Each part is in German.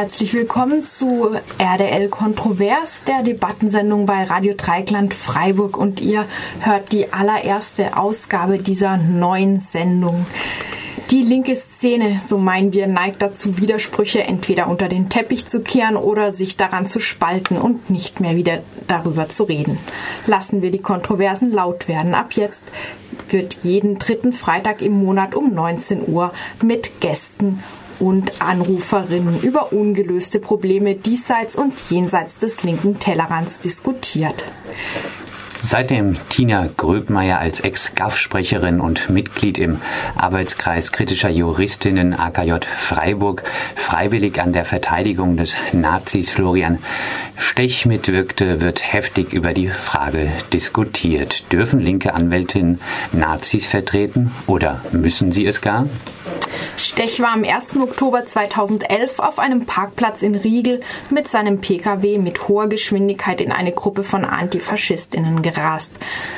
Herzlich willkommen zu RDL Kontrovers, der Debattensendung bei Radio Dreikland Freiburg und ihr hört die allererste Ausgabe dieser neuen Sendung. Die linke Szene, so meinen wir, neigt dazu, Widersprüche entweder unter den Teppich zu kehren oder sich daran zu spalten und nicht mehr wieder darüber zu reden. Lassen wir die Kontroversen laut werden. Ab jetzt wird jeden dritten Freitag im Monat um 19 Uhr mit Gästen und Anruferinnen über ungelöste Probleme diesseits und jenseits des linken Tellerrands diskutiert. Seitdem Tina Gröbmeier als Ex-GAF-Sprecherin und Mitglied im Arbeitskreis kritischer Juristinnen AKJ Freiburg freiwillig an der Verteidigung des Nazis Florian Stech mitwirkte, wird heftig über die Frage diskutiert. Dürfen linke Anwältinnen Nazis vertreten oder müssen sie es gar? Stech war am 1. Oktober 2011 auf einem Parkplatz in Riegel mit seinem Pkw mit hoher Geschwindigkeit in eine Gruppe von Antifaschistinnen gerast.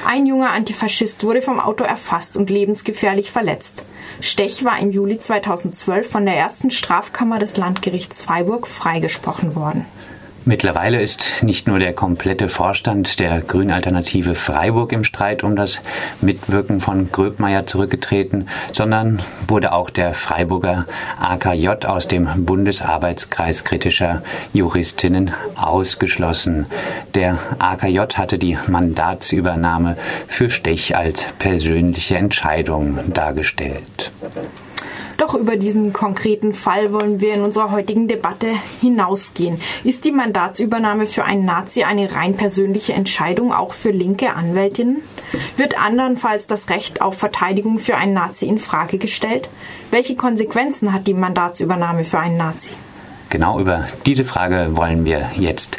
Ein junger Antifaschist wurde vom Auto erfasst und lebensgefährlich verletzt. Stech war im Juli 2012 von der ersten Strafkammer des Landgerichts Freiburg freigesprochen worden. Mittlerweile ist nicht nur der komplette Vorstand der Grünalternative Freiburg im Streit um das Mitwirken von Gröbmeier zurückgetreten, sondern wurde auch der Freiburger AKJ aus dem Bundesarbeitskreis kritischer Juristinnen ausgeschlossen. Der AKJ hatte die Mandatsübernahme für Stech als persönliche Entscheidung dargestellt. Doch über diesen konkreten Fall wollen wir in unserer heutigen Debatte hinausgehen. Ist die Mandatsübernahme für einen Nazi eine rein persönliche Entscheidung, auch für linke Anwältinnen? Wird andernfalls das Recht auf Verteidigung für einen Nazi in Frage gestellt? Welche Konsequenzen hat die Mandatsübernahme für einen Nazi? Genau über diese Frage wollen wir jetzt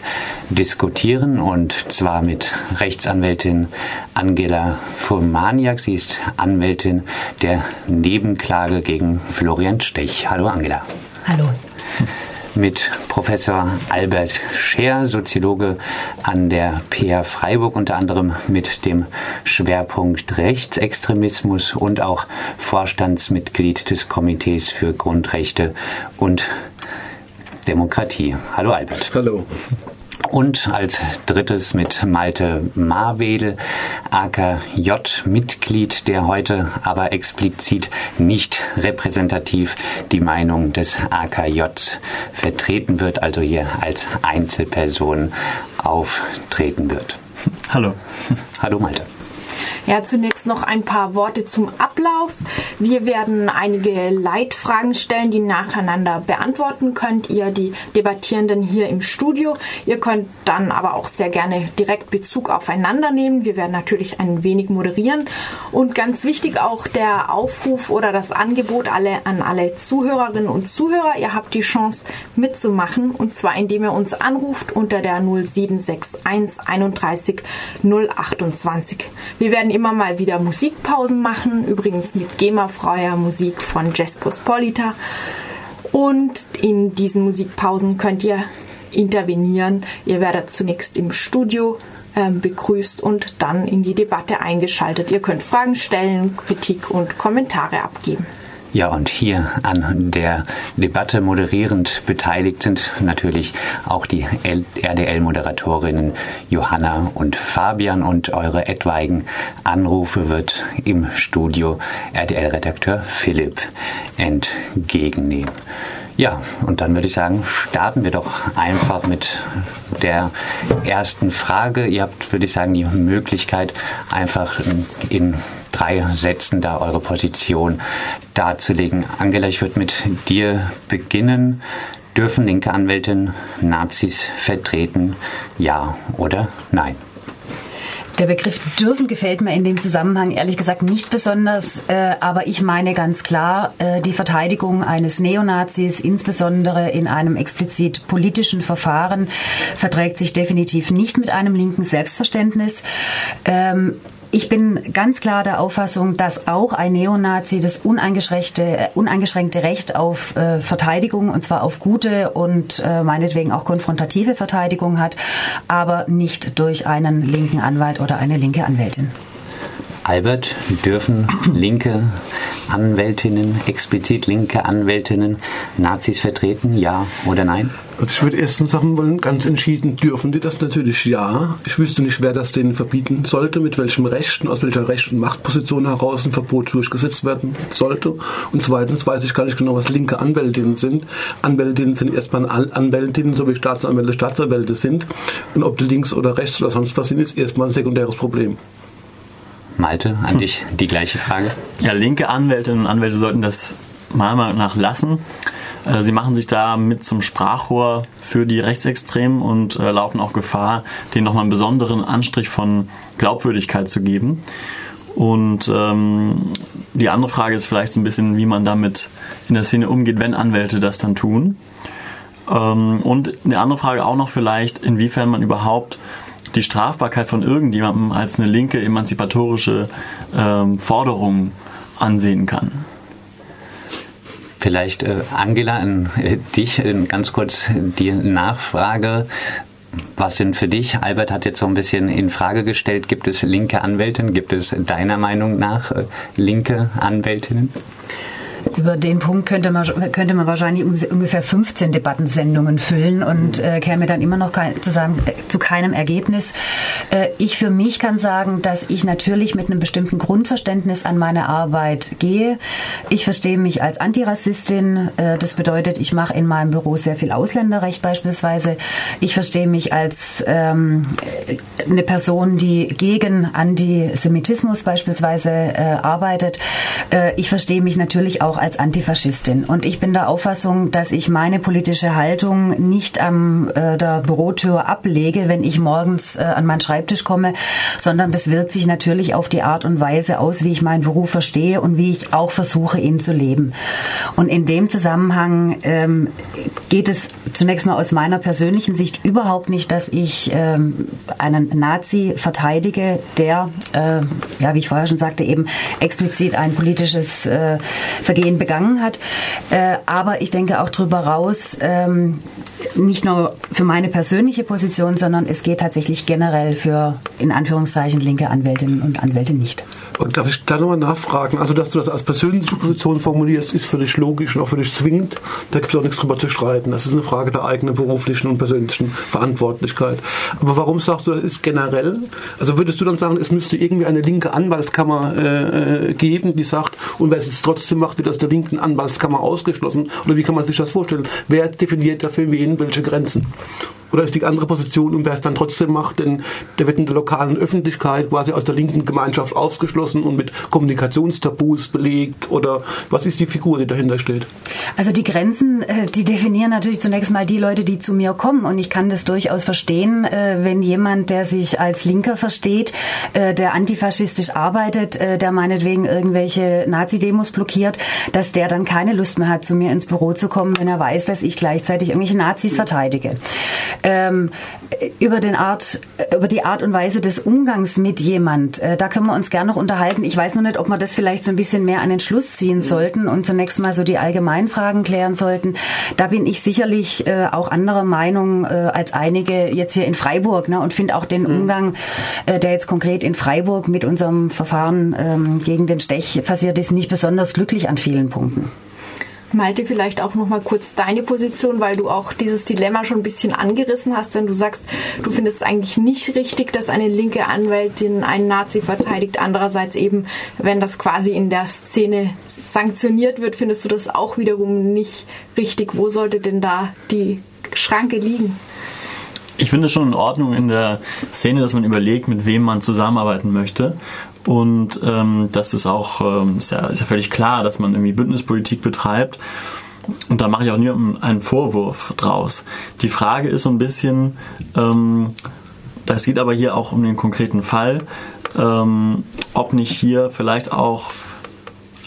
diskutieren und zwar mit Rechtsanwältin Angela Furmaniak. Sie ist Anwältin der Nebenklage gegen Florian Stech. Hallo Angela. Hallo. Mit Professor Albert Scher, Soziologe an der PA Freiburg, unter anderem mit dem Schwerpunkt Rechtsextremismus und auch Vorstandsmitglied des Komitees für Grundrechte und Demokratie. Hallo Albert. Hallo. Und als drittes mit Malte Marwedel, AKJ-Mitglied, der heute aber explizit nicht repräsentativ die Meinung des AKJ vertreten wird, also hier als Einzelperson auftreten wird. Hallo. Hallo Malte. Ja, zunächst noch ein paar Worte zum Ablauf. Wir werden einige Leitfragen stellen, die nacheinander beantworten könnt ihr, die Debattierenden hier im Studio. Ihr könnt dann aber auch sehr gerne direkt Bezug aufeinander nehmen. Wir werden natürlich ein wenig moderieren. Und ganz wichtig auch der Aufruf oder das Angebot alle, an alle Zuhörerinnen und Zuhörer. Ihr habt die Chance mitzumachen und zwar indem ihr uns anruft unter der 0761 31 028. Wir werden immer mal wieder Musikpausen machen, übrigens mit GEMA-freier Musik von Jess Pospolita. Und in diesen Musikpausen könnt ihr intervenieren. Ihr werdet zunächst im Studio äh, begrüßt und dann in die Debatte eingeschaltet. Ihr könnt Fragen stellen, Kritik und Kommentare abgeben. Ja, und hier an der Debatte moderierend beteiligt sind natürlich auch die RDL-Moderatorinnen Johanna und Fabian und eure etwaigen Anrufe wird im Studio RDL-Redakteur Philipp entgegennehmen. Ja, und dann würde ich sagen, starten wir doch einfach mit der ersten Frage. Ihr habt, würde ich sagen, die Möglichkeit, einfach in drei Sätzen da eure Position darzulegen. Angela, ich würde mit dir beginnen. Dürfen linke Anwältinnen Nazis vertreten? Ja oder nein? Der Begriff dürfen gefällt mir in dem Zusammenhang ehrlich gesagt nicht besonders, äh, aber ich meine ganz klar, äh, die Verteidigung eines Neonazis, insbesondere in einem explizit politischen Verfahren, verträgt sich definitiv nicht mit einem linken Selbstverständnis. Ähm, ich bin ganz klar der Auffassung, dass auch ein Neonazi das uneingeschränkte, uneingeschränkte Recht auf äh, Verteidigung, und zwar auf gute und äh, meinetwegen auch konfrontative Verteidigung hat, aber nicht durch einen linken Anwalt oder eine linke Anwältin. Albert, dürfen linke Anwältinnen, explizit linke Anwältinnen, Nazis vertreten? Ja oder nein? Also ich würde erstens sagen wollen, ganz entschieden dürfen die das natürlich ja. Ich wüsste nicht, wer das denen verbieten sollte, mit welchem Recht, aus welcher Recht- und Machtposition heraus ein Verbot durchgesetzt werden sollte. Und zweitens weiß ich gar nicht genau, was linke Anwältinnen sind. Anwältinnen sind erstmal Anwältinnen, so wie Staatsanwälte Staatsanwälte sind. Und ob die links oder rechts oder sonst was sind, ist erstmal ein sekundäres Problem. Malte, an dich die gleiche Frage. Ja, linke Anwältinnen und Anwälte sollten das meiner Meinung nach lassen. Äh, sie machen sich da mit zum Sprachrohr für die Rechtsextremen und äh, laufen auch Gefahr, denen nochmal einen besonderen Anstrich von Glaubwürdigkeit zu geben. Und ähm, die andere Frage ist vielleicht so ein bisschen, wie man damit in der Szene umgeht, wenn Anwälte das dann tun. Ähm, und eine andere Frage auch noch vielleicht, inwiefern man überhaupt die Strafbarkeit von irgendjemandem als eine linke emanzipatorische ähm, Forderung ansehen kann. Vielleicht äh, Angela, an äh, dich äh, ganz kurz die Nachfrage. Was sind für dich? Albert hat jetzt so ein bisschen in Frage gestellt, gibt es linke Anwältinnen? Gibt es deiner Meinung nach äh, linke Anwältinnen? Über den Punkt könnte man, könnte man wahrscheinlich ungefähr 15 Debattensendungen füllen und äh, käme dann immer noch kein, zu, sagen, äh, zu keinem Ergebnis. Äh, ich für mich kann sagen, dass ich natürlich mit einem bestimmten Grundverständnis an meine Arbeit gehe. Ich verstehe mich als Antirassistin. Äh, das bedeutet, ich mache in meinem Büro sehr viel Ausländerrecht beispielsweise. Ich verstehe mich als ähm, eine Person, die gegen Antisemitismus beispielsweise äh, arbeitet. Äh, ich verstehe mich natürlich auch als Antifaschistin. Und ich bin der Auffassung, dass ich meine politische Haltung nicht an äh, der Bürotür ablege, wenn ich morgens äh, an meinen Schreibtisch komme, sondern das wirkt sich natürlich auf die Art und Weise aus, wie ich meinen Beruf verstehe und wie ich auch versuche, ihn zu leben. Und in dem Zusammenhang ähm, geht es zunächst mal aus meiner persönlichen Sicht überhaupt nicht, dass ich ähm, einen Nazi verteidige, der, äh, ja, wie ich vorher schon sagte, eben explizit ein politisches äh, Vergehen Vergehen begangen hat. Äh, aber ich denke auch darüber raus, ähm, nicht nur für meine persönliche Position, sondern es geht tatsächlich generell für in Anführungszeichen linke Anwältinnen und Anwälte nicht. Und darf ich da nochmal nachfragen? Also, dass du das als persönliche Position formulierst, ist für dich logisch und auch für dich zwingend. Da gibt es auch nichts drüber zu streiten. Das ist eine Frage der eigenen beruflichen und persönlichen Verantwortlichkeit. Aber warum sagst du, das ist generell? Also würdest du dann sagen, es müsste irgendwie eine linke Anwaltskammer äh, äh geben, die sagt, und wer es jetzt trotzdem macht, wird aus der linken Anwaltskammer ausgeschlossen? Oder wie kann man sich das vorstellen? Wer definiert dafür wen welche Grenzen? Oder ist die andere Position und wer es dann trotzdem macht, denn der wird in der lokalen Öffentlichkeit quasi aus der linken Gemeinschaft ausgeschlossen und mit Kommunikationstabus belegt? Oder was ist die Figur, die dahinter steht? Also die Grenzen, äh, die definieren natürlich zunächst mal die Leute, die zu mir kommen. Und ich kann das durchaus verstehen, äh, wenn jemand, der sich als Linker versteht, äh, der antifaschistisch arbeitet, der meinetwegen irgendwelche Nazi-Demos blockiert, dass der dann keine Lust mehr hat, zu mir ins Büro zu kommen, wenn er weiß, dass ich gleichzeitig irgendwelche Nazis verteidige ähm, über, den Art, über die Art und Weise des Umgangs mit jemand. Äh, da können wir uns gerne noch unterhalten. Ich weiß noch nicht, ob wir das vielleicht so ein bisschen mehr an den Schluss ziehen sollten und zunächst mal so die allgemeinen Fragen klären sollten. Da bin ich sicherlich äh, auch anderer Meinung äh, als einige jetzt hier in Freiburg ne, und finde auch den mhm. Umgang, äh, der jetzt konkret in Freiburg mit unserem Verfahren ähm, gegen den Stech passiert ist, nicht besonders glücklich an vielen Punkten. Malte, vielleicht auch noch mal kurz deine Position, weil du auch dieses Dilemma schon ein bisschen angerissen hast, wenn du sagst, du findest eigentlich nicht richtig, dass eine linke Anwältin einen Nazi verteidigt. Andererseits eben, wenn das quasi in der Szene sanktioniert wird, findest du das auch wiederum nicht richtig. Wo sollte denn da die Schranke liegen? Ich finde es schon in Ordnung in der Szene, dass man überlegt, mit wem man zusammenarbeiten möchte. Und ähm, das ist auch ähm, ist ja, ist ja völlig klar, dass man irgendwie Bündnispolitik betreibt. Und da mache ich auch niemandem einen Vorwurf draus. Die Frage ist so ein bisschen, ähm, das geht aber hier auch um den konkreten Fall, ähm, ob nicht hier vielleicht auch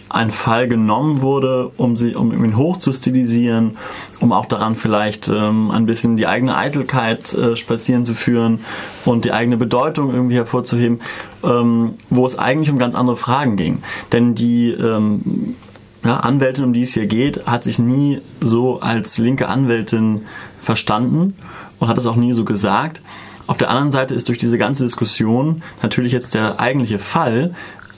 ein Fall genommen wurde, um, sie, um ihn hoch zu stilisieren, um auch daran vielleicht ähm, ein bisschen die eigene Eitelkeit äh, spazieren zu führen und die eigene Bedeutung irgendwie hervorzuheben, ähm, wo es eigentlich um ganz andere Fragen ging. Denn die ähm, ja, Anwältin, um die es hier geht, hat sich nie so als linke Anwältin verstanden und hat es auch nie so gesagt. Auf der anderen Seite ist durch diese ganze Diskussion natürlich jetzt der eigentliche Fall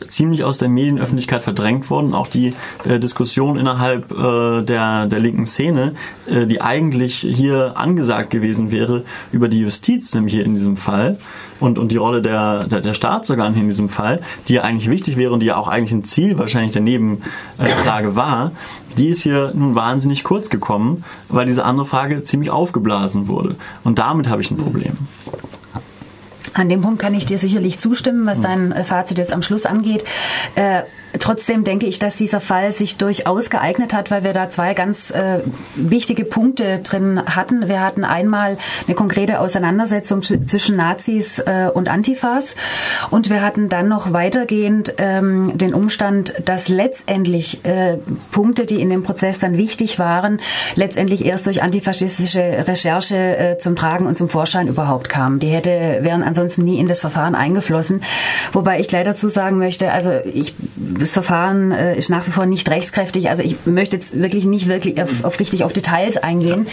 ziemlich aus der Medienöffentlichkeit verdrängt worden. Auch die äh, Diskussion innerhalb äh, der, der linken Szene, äh, die eigentlich hier angesagt gewesen wäre über die Justiz, nämlich hier in diesem Fall, und, und die Rolle der, der, der Staatsorgane in diesem Fall, die ja eigentlich wichtig wäre und die ja auch eigentlich ein Ziel wahrscheinlich der Nebenfrage war, die ist hier nun wahnsinnig kurz gekommen, weil diese andere Frage ziemlich aufgeblasen wurde. Und damit habe ich ein Problem. An dem Punkt kann ich dir sicherlich zustimmen, was dein äh, Fazit jetzt am Schluss angeht. Äh, Trotzdem denke ich, dass dieser Fall sich durchaus geeignet hat, weil wir da zwei ganz äh, wichtige Punkte drin hatten. Wir hatten einmal eine konkrete Auseinandersetzung zwischen Nazis äh, und Antifas und wir hatten dann noch weitergehend ähm, den Umstand, dass letztendlich äh, Punkte, die in dem Prozess dann wichtig waren, letztendlich erst durch antifaschistische Recherche äh, zum Tragen und zum Vorschein überhaupt kamen. Die hätte wären ansonsten nie in das Verfahren eingeflossen. Wobei ich gleich dazu sagen möchte, also ich das Verfahren äh, ist nach wie vor nicht rechtskräftig. Also ich möchte jetzt wirklich nicht wirklich auf, auf richtig auf Details eingehen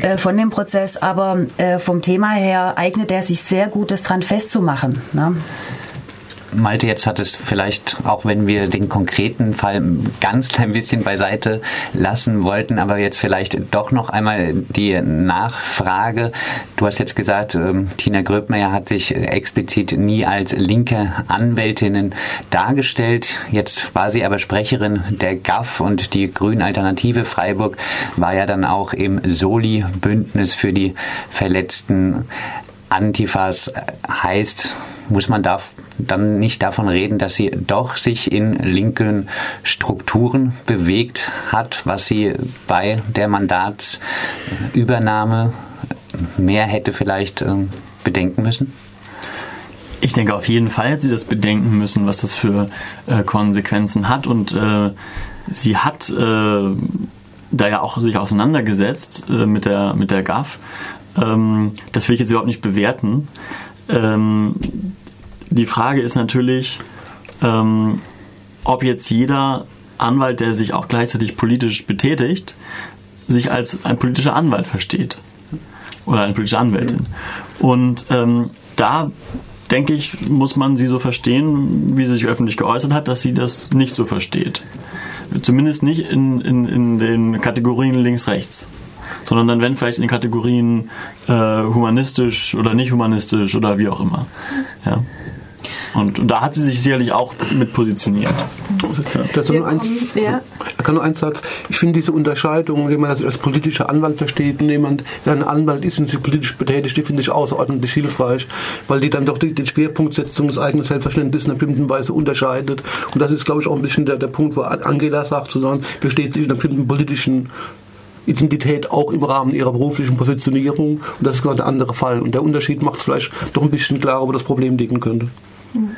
äh, von dem Prozess, aber äh, vom Thema her eignet er sich sehr gut, das dran festzumachen. Ne? Malte, jetzt hat es vielleicht, auch wenn wir den konkreten Fall ganz klein bisschen beiseite lassen wollten, aber jetzt vielleicht doch noch einmal die Nachfrage. Du hast jetzt gesagt, ähm, Tina Gröbmeier hat sich explizit nie als linke Anwältinnen dargestellt. Jetzt war sie aber Sprecherin der GAF und die Grünen Alternative Freiburg war ja dann auch im Soli-Bündnis für die verletzten Antifas heißt, muss man da dann nicht davon reden, dass sie doch sich in linken Strukturen bewegt hat, was sie bei der Mandatsübernahme mehr hätte vielleicht ähm, bedenken müssen? Ich denke, auf jeden Fall hätte sie das bedenken müssen, was das für äh, Konsequenzen hat. Und äh, sie hat äh, da ja auch sich auseinandergesetzt äh, mit, der, mit der GAF. Ähm, das will ich jetzt überhaupt nicht bewerten. Ähm, die Frage ist natürlich, ähm, ob jetzt jeder Anwalt, der sich auch gleichzeitig politisch betätigt, sich als ein politischer Anwalt versteht. Oder eine politische Anwältin. Und ähm, da denke ich, muss man sie so verstehen, wie sie sich öffentlich geäußert hat, dass sie das nicht so versteht. Zumindest nicht in, in, in den Kategorien links-rechts sondern dann wenn vielleicht in den Kategorien äh, humanistisch oder nicht humanistisch oder wie auch immer. Ja. Und, und, da hat sie sich sicherlich auch mit positioniert. Das nur eins, ja. Ich kann nur eins sagen. Ich finde diese Unterscheidung, wenn man sich als politischer Anwalt versteht und jemand, der ein Anwalt ist und sich politisch betätigt, die finde ich außerordentlich hilfreich, weil die dann doch die, die Schwerpunktsetzung des eigenen Selbstverständnisses in einer bestimmten Weise unterscheidet. Und das ist, glaube ich, auch ein bisschen der, der Punkt, wo Angela sagt, sondern besteht sich in einer bestimmten politischen Identität auch im Rahmen ihrer beruflichen Positionierung. Und das ist gerade ein anderer Fall. Und der Unterschied macht es vielleicht doch ein bisschen klarer, wo das Problem liegen könnte. 嗯。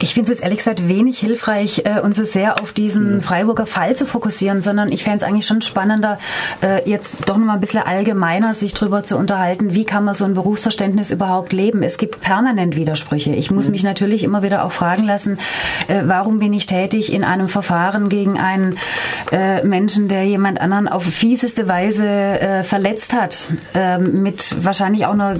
Ich finde es ehrlich gesagt wenig hilfreich, äh, uns so sehr auf diesen Freiburger Fall zu fokussieren, sondern ich fände es eigentlich schon spannender, äh, jetzt doch noch mal ein bisschen allgemeiner sich darüber zu unterhalten, wie kann man so ein Berufsverständnis überhaupt leben. Es gibt permanent Widersprüche. Ich muss mhm. mich natürlich immer wieder auch fragen lassen, äh, warum bin ich tätig in einem Verfahren gegen einen äh, Menschen, der jemand anderen auf fieseste Weise äh, verletzt hat, ähm, mit wahrscheinlich auch einer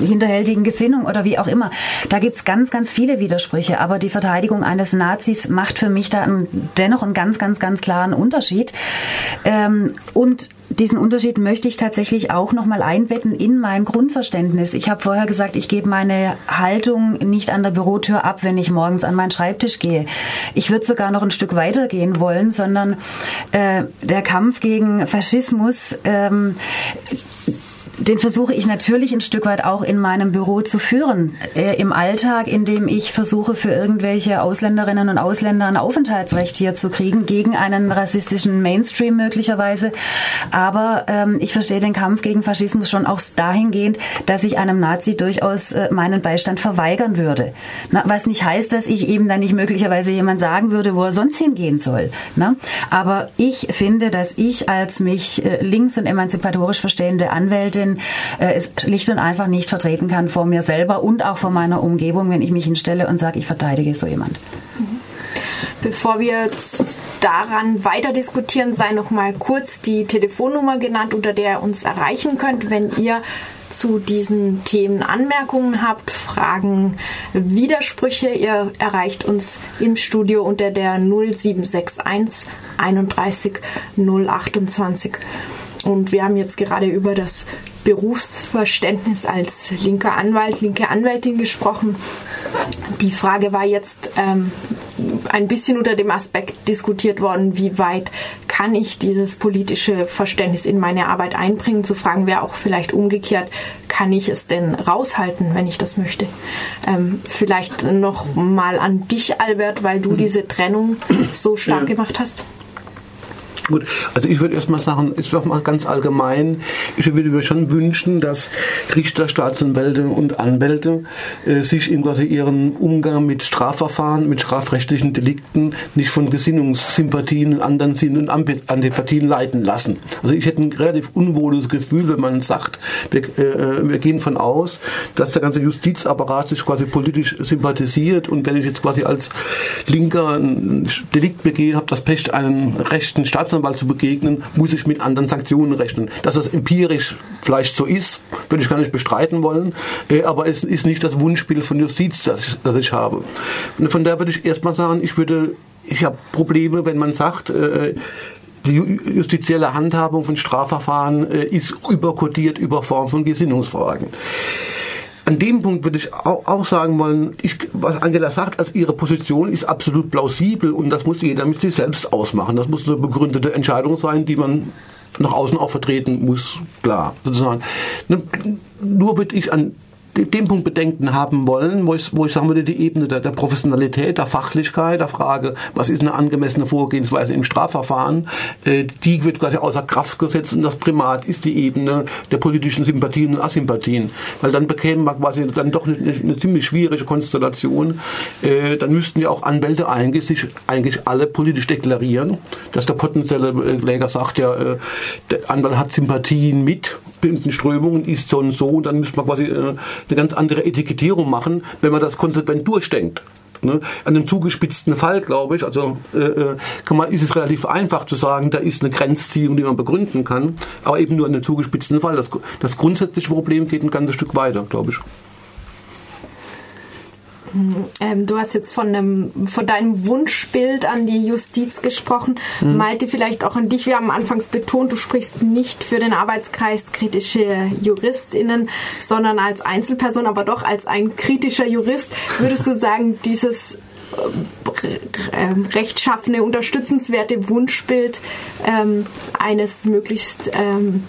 hinterhältigen Gesinnung oder wie auch immer. Da gibt es ganz, ganz viele Widersprüche, aber die Verteidigung eines Nazis macht für mich da dennoch einen ganz, ganz, ganz klaren Unterschied. Ähm, und diesen Unterschied möchte ich tatsächlich auch nochmal einbetten in mein Grundverständnis. Ich habe vorher gesagt, ich gebe meine Haltung nicht an der Bürotür ab, wenn ich morgens an meinen Schreibtisch gehe. Ich würde sogar noch ein Stück weiter gehen wollen, sondern äh, der Kampf gegen Faschismus ähm, den versuche ich natürlich ein Stück weit auch in meinem Büro zu führen. Äh, Im Alltag, indem ich versuche, für irgendwelche Ausländerinnen und Ausländer ein Aufenthaltsrecht hier zu kriegen, gegen einen rassistischen Mainstream möglicherweise. Aber ähm, ich verstehe den Kampf gegen Faschismus schon auch dahingehend, dass ich einem Nazi durchaus äh, meinen Beistand verweigern würde. Na, was nicht heißt, dass ich eben dann nicht möglicherweise jemand sagen würde, wo er sonst hingehen soll. Na? Aber ich finde, dass ich als mich äh, links und emanzipatorisch verstehende Anwältin Prinzipien äh, es schlicht und einfach nicht vertreten kann vor mir selber und auch vor meiner Umgebung, wenn ich mich hinstelle und sage, ich verteidige so jemand. Bevor wir daran weiter diskutieren, sei noch mal kurz die Telefonnummer genannt, unter der ihr uns erreichen könnt, wenn ihr zu diesen Themen Anmerkungen habt, Fragen, Widersprüche, ihr erreicht uns im Studio unter der 0761 31 028. Und wir haben jetzt gerade über das Berufsverständnis als linker Anwalt, linke Anwältin gesprochen. Die Frage war jetzt ähm, ein bisschen unter dem Aspekt diskutiert worden, wie weit kann ich dieses politische Verständnis in meine Arbeit einbringen. Zu fragen wäre auch vielleicht umgekehrt, kann ich es denn raushalten, wenn ich das möchte? Ähm, vielleicht noch mal an dich, Albert, weil du diese Trennung so stark ja. gemacht hast. Gut, also ich würde erstmal sagen, ist doch mal ganz allgemein, ich würde mir schon wünschen, dass Richter, Staatsanwälte und Anwälte äh, sich in quasi ihren Umgang mit Strafverfahren, mit strafrechtlichen Delikten nicht von Gesinnungssympathien anderen Sinn und Antipathien leiten lassen. Also ich hätte ein relativ unwohles Gefühl, wenn man sagt, wir, äh, wir gehen von aus, dass der ganze Justizapparat sich quasi politisch sympathisiert und wenn ich jetzt quasi als Linker ein Delikt begehe, habe das Pech, einen rechten Staatsanwalt Staatsanwalt zu begegnen, muss ich mit anderen Sanktionen rechnen. Dass das empirisch vielleicht so ist, würde ich gar nicht bestreiten wollen, äh, aber es ist nicht das Wunschbild von Justiz, das ich, das ich habe. Von daher würde ich erstmal sagen, ich würde, ich habe Probleme, wenn man sagt, äh, die justizielle Handhabung von Strafverfahren äh, ist überkodiert über Form von Gesinnungsfragen. An dem Punkt würde ich auch sagen wollen, ich, was Angela sagt, als ihre Position ist absolut plausibel und das muss jeder mit sich selbst ausmachen. Das muss eine begründete Entscheidung sein, die man nach außen auch vertreten muss, klar, sozusagen. Nur würde ich an den Punkt Bedenken haben wollen, wo ich, wo ich sagen würde, die Ebene der, der Professionalität, der Fachlichkeit, der Frage, was ist eine angemessene Vorgehensweise im Strafverfahren, äh, die wird quasi außer Kraft gesetzt und das Primat ist die Ebene der politischen Sympathien und Asympathien. Weil dann bekämen wir quasi dann doch eine, eine ziemlich schwierige Konstellation. Äh, dann müssten ja auch Anwälte eigentlich sich eigentlich alle politisch deklarieren, dass der potenzielle Kläger sagt, ja, äh, der Anwalt hat Sympathien mit bestimmten Strömungen, ist so und so, und dann müsste man quasi äh, eine ganz andere Etikettierung machen, wenn man das konsequent durchdenkt. Ne? An einem zugespitzten Fall, glaube ich, also äh, äh, kann man, ist es relativ einfach zu sagen, da ist eine Grenzziehung, die man begründen kann, aber eben nur an einem zugespitzten Fall. Das, das grundsätzliche Problem geht ein ganzes Stück weiter, glaube ich. Ähm, du hast jetzt von, einem, von deinem Wunschbild an die Justiz gesprochen. Mhm. Malte, vielleicht auch an dich. Wir haben anfangs betont, du sprichst nicht für den Arbeitskreis kritische JuristInnen, sondern als Einzelperson, aber doch als ein kritischer Jurist. Würdest du sagen, dieses äh, rechtschaffene, unterstützenswerte Wunschbild ähm, eines möglichst ähm,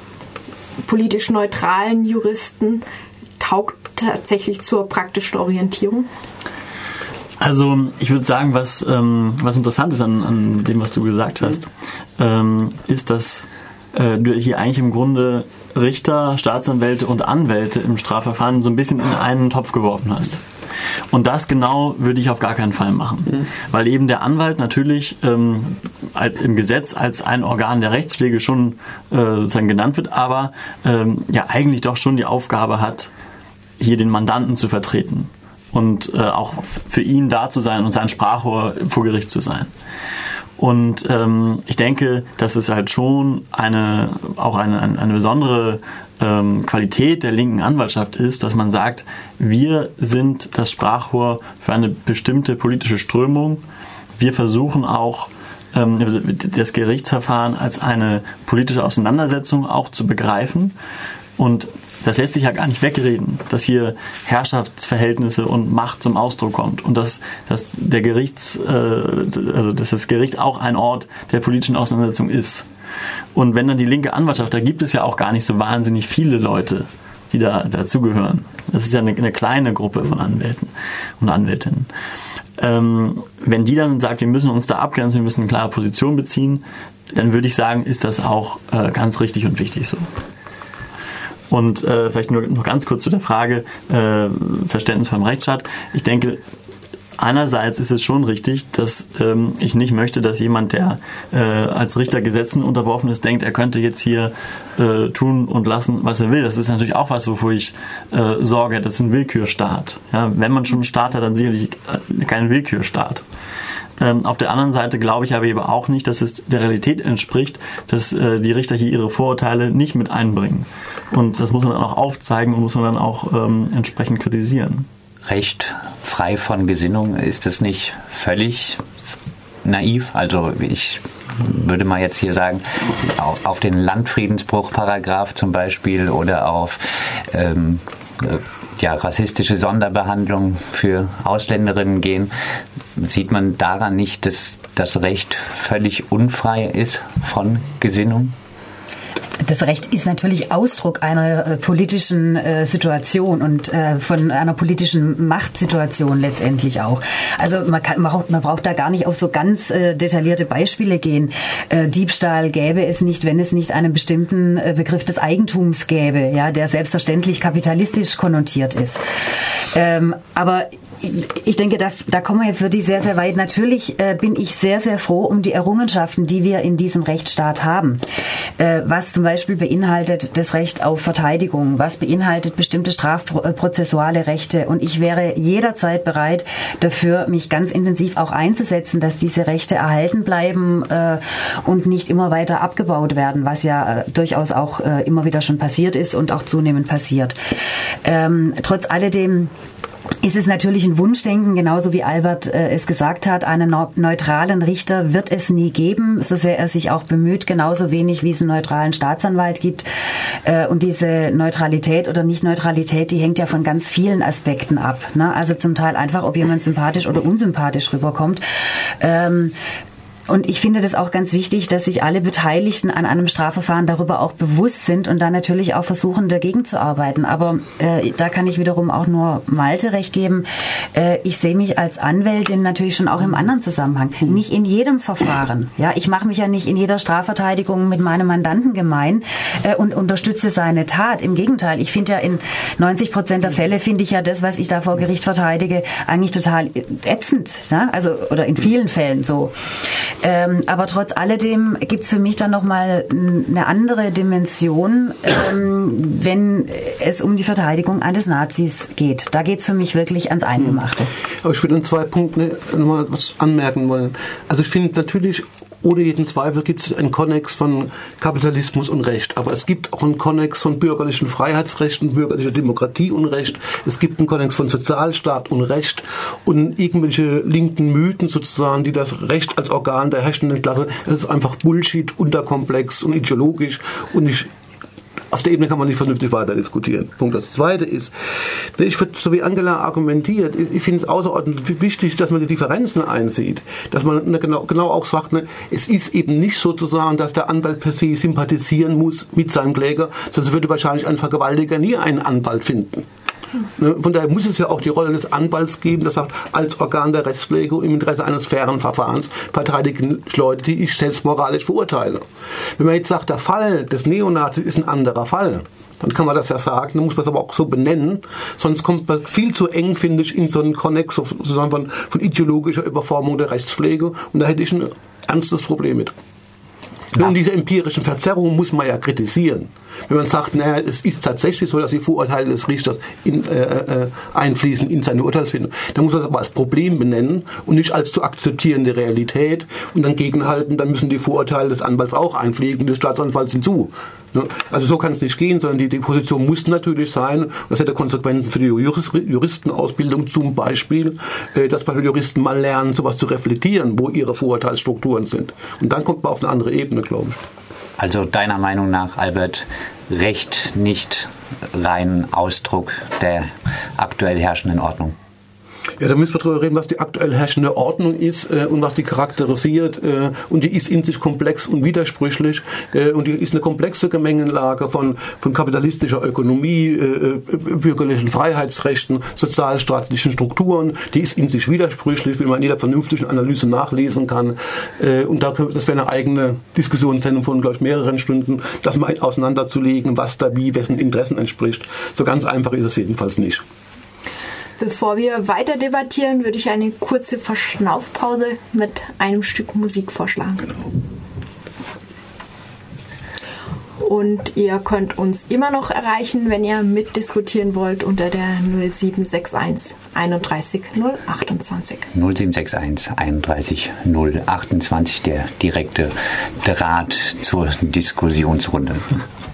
politisch neutralen Juristen taugt tatsächlich zur praktischen Orientierung? Also ich würde sagen, was, ähm, was interessant ist an, an dem, was du gesagt hast, ähm, ist, dass äh, du hier eigentlich im Grunde Richter, Staatsanwälte und Anwälte im Strafverfahren so ein bisschen in einen Topf geworfen hast. Und das genau würde ich auf gar keinen Fall machen. Mhm. Weil eben der Anwalt natürlich ähm, im Gesetz als ein Organ der Rechtspflege schon äh, sozusagen genannt wird, aber ähm, ja eigentlich doch schon die Aufgabe hat, hier den Mandanten zu vertreten und äh, auch für ihn da zu sein und sein Sprachrohr vor Gericht zu sein. Und ähm, ich denke, dass es halt schon eine auch eine, eine besondere ähm, Qualität der linken Anwaltschaft ist, dass man sagt, wir sind das Sprachrohr für eine bestimmte politische Strömung. Wir versuchen auch ähm, das Gerichtsverfahren als eine politische Auseinandersetzung auch zu begreifen. Und das lässt sich ja gar nicht wegreden, dass hier Herrschaftsverhältnisse und Macht zum Ausdruck kommt und dass, dass der Gerichts, äh, also dass das Gericht auch ein Ort der politischen Auseinandersetzung ist. Und wenn dann die linke Anwaltschaft, da gibt es ja auch gar nicht so wahnsinnig viele Leute, die da dazugehören. Das ist ja eine, eine kleine Gruppe von Anwälten und Anwältinnen. Ähm, wenn die dann sagt, wir müssen uns da abgrenzen, wir müssen eine klare Position beziehen, dann würde ich sagen, ist das auch äh, ganz richtig und wichtig so. Und äh, vielleicht nur noch ganz kurz zu der Frage äh, Verständnis vom Rechtsstaat. Ich denke, einerseits ist es schon richtig, dass ähm, ich nicht möchte, dass jemand, der äh, als Richter Gesetzen unterworfen ist, denkt, er könnte jetzt hier äh, tun und lassen, was er will. Das ist natürlich auch was, wovor ich äh, sorge. Das ist ein Willkürstaat. Ja, wenn man schon einen Staat hat, dann sicherlich keinen Willkürstaat. Ähm, auf der anderen Seite glaube ich aber eben auch nicht, dass es der Realität entspricht, dass äh, die Richter hier ihre Vorurteile nicht mit einbringen. Und das muss man dann auch aufzeigen und muss man dann auch ähm, entsprechend kritisieren. Recht frei von Gesinnung ist es nicht völlig naiv. Also ich würde mal jetzt hier sagen, auf den Landfriedensbruch-Paragraph zum Beispiel oder auf ähm, ja, rassistische Sonderbehandlung für Ausländerinnen gehen, sieht man daran nicht, dass das Recht völlig unfrei ist von Gesinnung? Das Recht ist natürlich Ausdruck einer äh, politischen äh, Situation und äh, von einer politischen Machtsituation letztendlich auch. Also man, kann, man, braucht, man braucht da gar nicht auf so ganz äh, detaillierte Beispiele gehen. Äh, Diebstahl gäbe es nicht, wenn es nicht einen bestimmten Begriff des Eigentums gäbe, ja, der selbstverständlich kapitalistisch konnotiert ist. Ähm, aber ich denke, da, da kommen wir jetzt wirklich sehr, sehr weit. Natürlich äh, bin ich sehr, sehr froh um die Errungenschaften, die wir in diesem Rechtsstaat haben. Äh, was zum Beispiel beinhaltet das Recht auf Verteidigung, was beinhaltet bestimmte strafprozessuale Rechte. Und ich wäre jederzeit bereit dafür, mich ganz intensiv auch einzusetzen, dass diese Rechte erhalten bleiben äh, und nicht immer weiter abgebaut werden, was ja äh, durchaus auch äh, immer wieder schon passiert ist und auch zunehmend passiert. Ähm, trotz alledem ist es natürlich ein Wunschdenken, genauso wie Albert äh, es gesagt hat. Einen neutralen Richter wird es nie geben, so sehr er sich auch bemüht, genauso wenig wie es einen neutralen Staatsanwalt gibt. Äh, und diese Neutralität oder Nicht-Neutralität, die hängt ja von ganz vielen Aspekten ab. Ne? Also zum Teil einfach, ob jemand sympathisch oder unsympathisch rüberkommt. Ähm, und ich finde das auch ganz wichtig, dass sich alle Beteiligten an einem Strafverfahren darüber auch bewusst sind und dann natürlich auch versuchen, dagegen zu arbeiten. Aber äh, da kann ich wiederum auch nur Malte recht geben. Äh, ich sehe mich als Anwältin natürlich schon auch im anderen Zusammenhang. Nicht in jedem Verfahren. Ja, ich mache mich ja nicht in jeder Strafverteidigung mit meinem Mandanten gemein äh, und unterstütze seine Tat. Im Gegenteil, ich finde ja in 90 Prozent der Fälle finde ich ja das, was ich da vor Gericht verteidige, eigentlich total ätzend. Ne? Also oder in vielen Fällen so. Ähm, aber trotz alledem gibt es für mich dann nochmal eine andere Dimension, ähm, wenn es um die Verteidigung eines Nazis geht. Da geht es für mich wirklich ans Eingemachte. Aber ich würde an zwei Punkten nochmal was anmerken wollen. Also ich finde natürlich ohne jeden Zweifel gibt es einen Konnex von Kapitalismus und Recht. Aber es gibt auch einen Konnex von bürgerlichen Freiheitsrechten, bürgerlicher Demokratie und Recht. Es gibt einen Konnex von Sozialstaat und Recht und irgendwelche linken Mythen sozusagen, die das Recht als Organ der herrschenden Klasse, das ist einfach Bullshit, unterkomplex und ideologisch und nicht auf der Ebene kann man nicht vernünftig weiter diskutieren. Punkt. Das Zweite ist, ich so wie Angela argumentiert, ich finde es außerordentlich wichtig, dass man die Differenzen einsieht. Dass man genau, genau auch sagt, ne, es ist eben nicht sozusagen, dass der Anwalt per se sympathisieren muss mit seinem Kläger, sonst würde wahrscheinlich ein Vergewaltiger nie einen Anwalt finden. Ne, von daher muss es ja auch die Rolle des Anwalts geben, das sagt, als Organ der Rechtspflege im Interesse eines fairen Verfahrens verteidigen Leute, die ich selbst moralisch verurteile. Wenn man jetzt sagt, der Fall des Neonazis ist ein anderer Fall, dann kann man das ja sagen, dann muss man es aber auch so benennen, sonst kommt man viel zu eng, finde ich, in so einen Konnex sozusagen von, von ideologischer Überformung der Rechtspflege und da hätte ich ein ernstes Problem mit. Ja. Und diese empirischen Verzerrungen muss man ja kritisieren. Wenn man sagt, naja, es ist tatsächlich so, dass die Vorurteile des Richters in, äh, äh, einfließen in seine Urteilsfindung, dann muss man das aber als Problem benennen und nicht als zu akzeptierende Realität und dann gegenhalten, dann müssen die Vorurteile des Anwalts auch einfliegen, des Staatsanwalts hinzu. Ne? Also so kann es nicht gehen, sondern die, die Position muss natürlich sein, das hätte Konsequenzen für die Jurist, Juristenausbildung zum Beispiel, äh, dass bei Juristen mal lernen, sowas zu reflektieren, wo ihre Vorurteilsstrukturen sind. Und dann kommt man auf eine andere Ebene, glaube ich. Also deiner Meinung nach, Albert, Recht nicht rein Ausdruck der aktuell herrschenden Ordnung? Ja, da müssen wir drüber reden, was die aktuell herrschende Ordnung ist äh, und was die charakterisiert. Äh, und die ist in sich komplex und widersprüchlich. Äh, und die ist eine komplexe Gemengenlage von, von kapitalistischer Ökonomie, äh, äh, bürgerlichen Freiheitsrechten, sozialstaatlichen Strukturen. Die ist in sich widersprüchlich, wie man in jeder vernünftigen Analyse nachlesen kann. Äh, und da, das wäre eine eigene Diskussionssendung von, glaube ich, mehreren Stunden, das mal auseinanderzulegen, was da wie wessen Interessen entspricht. So ganz einfach ist es jedenfalls nicht. Bevor wir weiter debattieren, würde ich eine kurze Verschnaufpause mit einem Stück Musik vorschlagen. Genau. Und ihr könnt uns immer noch erreichen, wenn ihr mitdiskutieren wollt, unter der 0761 31 028. 0761 31 028, der direkte Draht zur Diskussionsrunde.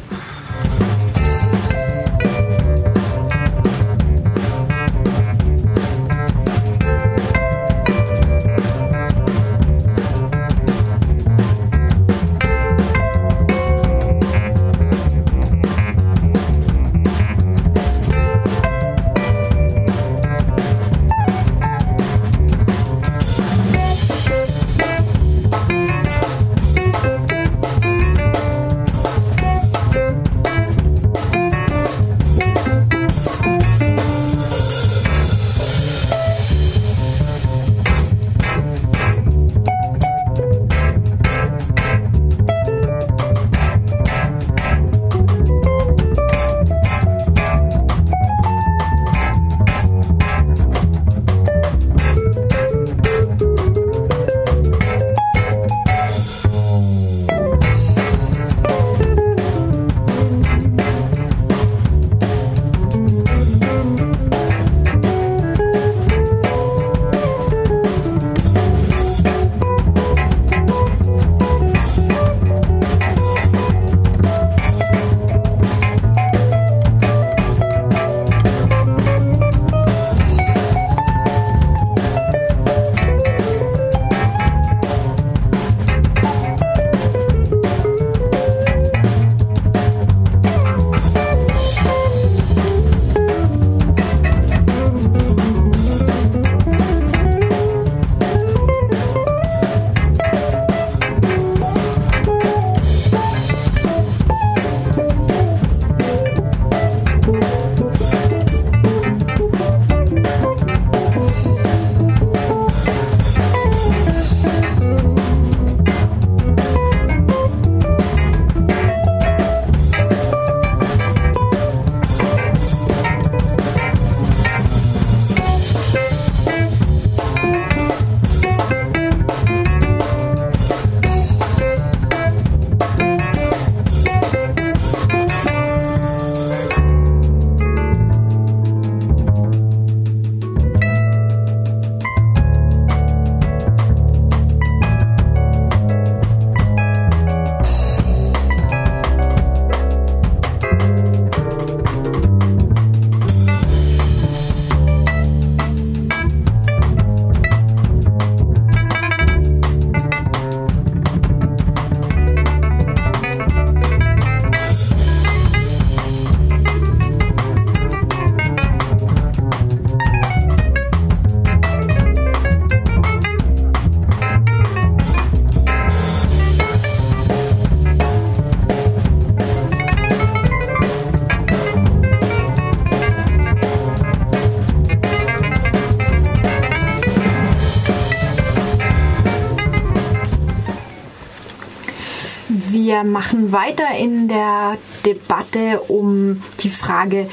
Wir machen weiter in der Debatte um die Frage,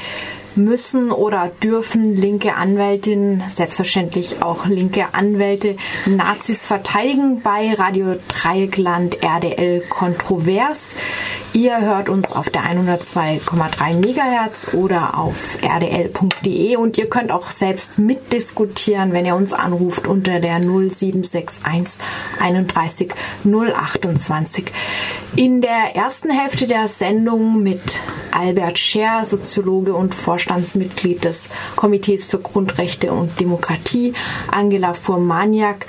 müssen oder dürfen linke Anwältinnen, selbstverständlich auch linke Anwälte, Nazis verteidigen bei Radio Dreieckland RDL Kontrovers. Ihr hört uns auf der 102,3 MHz oder auf rdl.de und ihr könnt auch selbst mitdiskutieren, wenn ihr uns anruft unter der 0761 31 028. In der ersten Hälfte der Sendung mit Albert Scher, Soziologe und Vorstandsmitglied des Komitees für Grundrechte und Demokratie, Angela Furmaniak,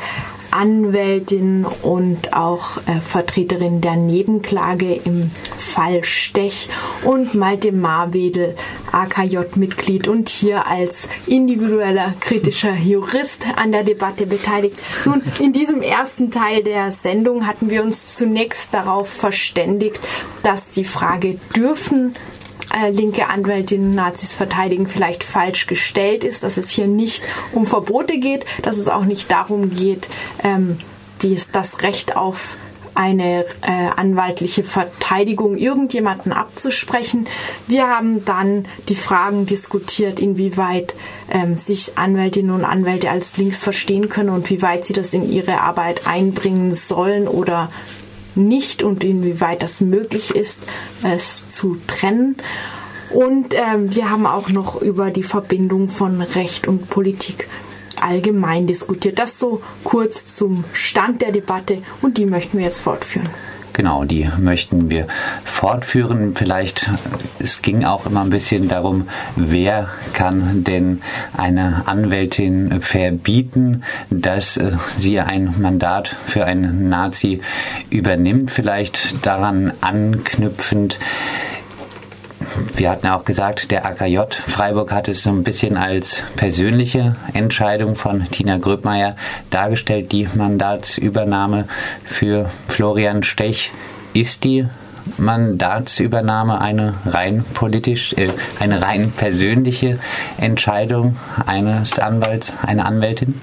Anwältin und auch äh, Vertreterin der Nebenklage im Fall Stech und Malte Marwedel, AKJ-Mitglied und hier als individueller kritischer Jurist an der Debatte beteiligt. Nun, in diesem ersten Teil der Sendung hatten wir uns zunächst darauf verständigt, dass die Frage, dürfen äh, linke Anwältinnen Nazis verteidigen vielleicht falsch gestellt ist, dass es hier nicht um Verbote geht, dass es auch nicht darum geht, ähm, dies, das Recht auf eine äh, anwaltliche Verteidigung irgendjemanden abzusprechen. Wir haben dann die Fragen diskutiert, inwieweit ähm, sich Anwältinnen und Anwälte als links verstehen können und wie weit sie das in ihre Arbeit einbringen sollen oder nicht und inwieweit das möglich ist, es zu trennen. Und ähm, wir haben auch noch über die Verbindung von Recht und Politik allgemein diskutiert. Das so kurz zum Stand der Debatte und die möchten wir jetzt fortführen. Genau, die möchten wir fortführen. Vielleicht, es ging auch immer ein bisschen darum, wer kann denn eine Anwältin verbieten, dass äh, sie ein Mandat für einen Nazi übernimmt. Vielleicht daran anknüpfend, wir hatten auch gesagt, der AKJ Freiburg hat es so ein bisschen als persönliche Entscheidung von Tina Gröbmeier dargestellt, die Mandatsübernahme für Florian Stech. Ist die Mandatsübernahme eine rein politisch, äh, eine rein persönliche Entscheidung eines Anwalts, einer Anwältin?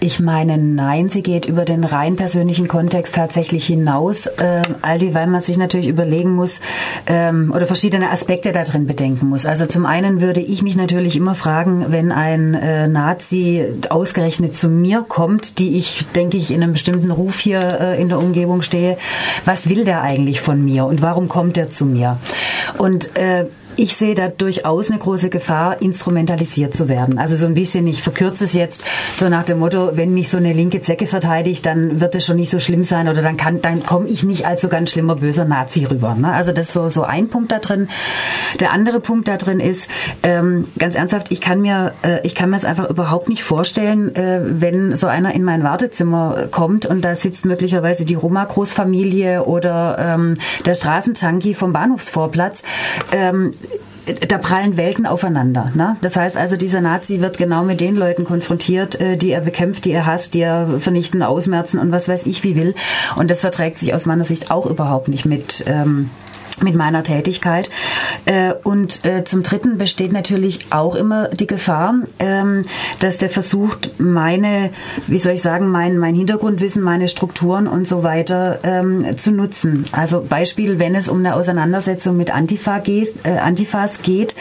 Ich meine, nein, sie geht über den rein persönlichen Kontext tatsächlich hinaus, äh, all die, weil man sich natürlich überlegen muss ähm, oder verschiedene Aspekte da drin bedenken muss. Also zum einen würde ich mich natürlich immer fragen, wenn ein äh, Nazi ausgerechnet zu mir kommt, die ich, denke ich, in einem bestimmten Ruf hier äh, in der Umgebung stehe, was will der eigentlich von mir und warum kommt er zu mir? Und äh, ich sehe da durchaus eine große Gefahr, instrumentalisiert zu werden. Also so ein bisschen, ich verkürze es jetzt so nach dem Motto, wenn mich so eine linke Zecke verteidigt, dann wird es schon nicht so schlimm sein oder dann kann, dann komme ich nicht als so ganz schlimmer böser Nazi rüber. Ne? Also das ist so, so ein Punkt da drin. Der andere Punkt da drin ist, ähm, ganz ernsthaft, ich kann mir, äh, ich kann mir es einfach überhaupt nicht vorstellen, äh, wenn so einer in mein Wartezimmer kommt und da sitzt möglicherweise die Roma-Großfamilie oder ähm, der Straßentanki vom Bahnhofsvorplatz. Ähm, da prallen Welten aufeinander. Ne? Das heißt also, dieser Nazi wird genau mit den Leuten konfrontiert, äh, die er bekämpft, die er hasst, die er vernichten, ausmerzen und was weiß ich wie will. Und das verträgt sich aus meiner Sicht auch überhaupt nicht mit ähm, mit meiner Tätigkeit. Äh, und äh, zum Dritten besteht natürlich auch immer die Gefahr, ähm, dass der versucht, meine, wie soll ich sagen, mein, mein Hintergrundwissen, meine Strukturen und so weiter ähm, zu nutzen. Also Beispiel, wenn es um eine Auseinandersetzung mit Antifa geht, äh, Antifas geht,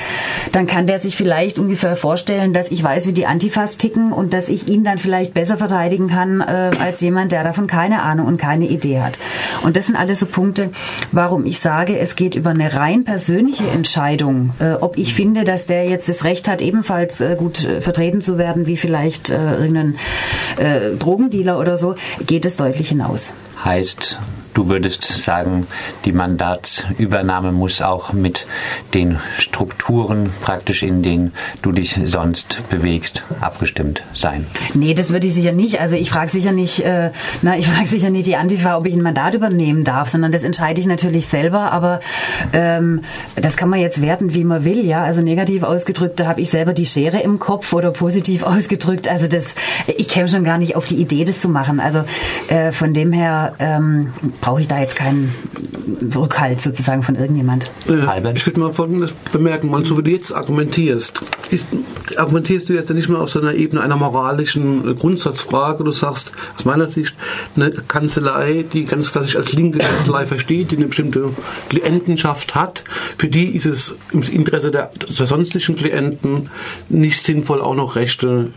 dann kann der sich vielleicht ungefähr vorstellen, dass ich weiß, wie die Antifas ticken und dass ich ihn dann vielleicht besser verteidigen kann als jemand, der davon keine Ahnung und keine Idee hat. Und das sind alles so Punkte, warum ich sage, es geht über eine rein persönliche Entscheidung, äh, ob ich finde, dass der jetzt das Recht hat, ebenfalls äh, gut äh, vertreten zu werden, wie vielleicht äh, irgendein äh, Drogendealer oder so, geht es deutlich hinaus. Heißt, Du würdest sagen, die Mandatsübernahme muss auch mit den Strukturen praktisch, in denen du dich sonst bewegst, abgestimmt sein. Nee, das würde ich sicher nicht. Also ich frage sicher nicht, äh, na, ich frage sicher nicht die Antifa, ob ich ein Mandat übernehmen darf, sondern das entscheide ich natürlich selber. Aber ähm, das kann man jetzt werten, wie man will. Ja, also negativ ausgedrückt, da habe ich selber die Schere im Kopf oder positiv ausgedrückt. Also das, ich käme schon gar nicht auf die Idee, das zu machen. Also äh, von dem her ähm, brauche ich da jetzt keinen Rückhalt sozusagen von irgendjemand. Äh, ich würde mal Folgendes bemerken, mal so wie du jetzt argumentierst. Ich, argumentierst du jetzt nicht nur auf so einer Ebene einer moralischen Grundsatzfrage, du sagst aus meiner Sicht, eine Kanzlei, die ganz klassisch als linke Kanzlei versteht, die eine bestimmte Klientenschaft hat, für die ist es im Interesse der, der sonstigen Klienten nicht sinnvoll, auch noch Rechte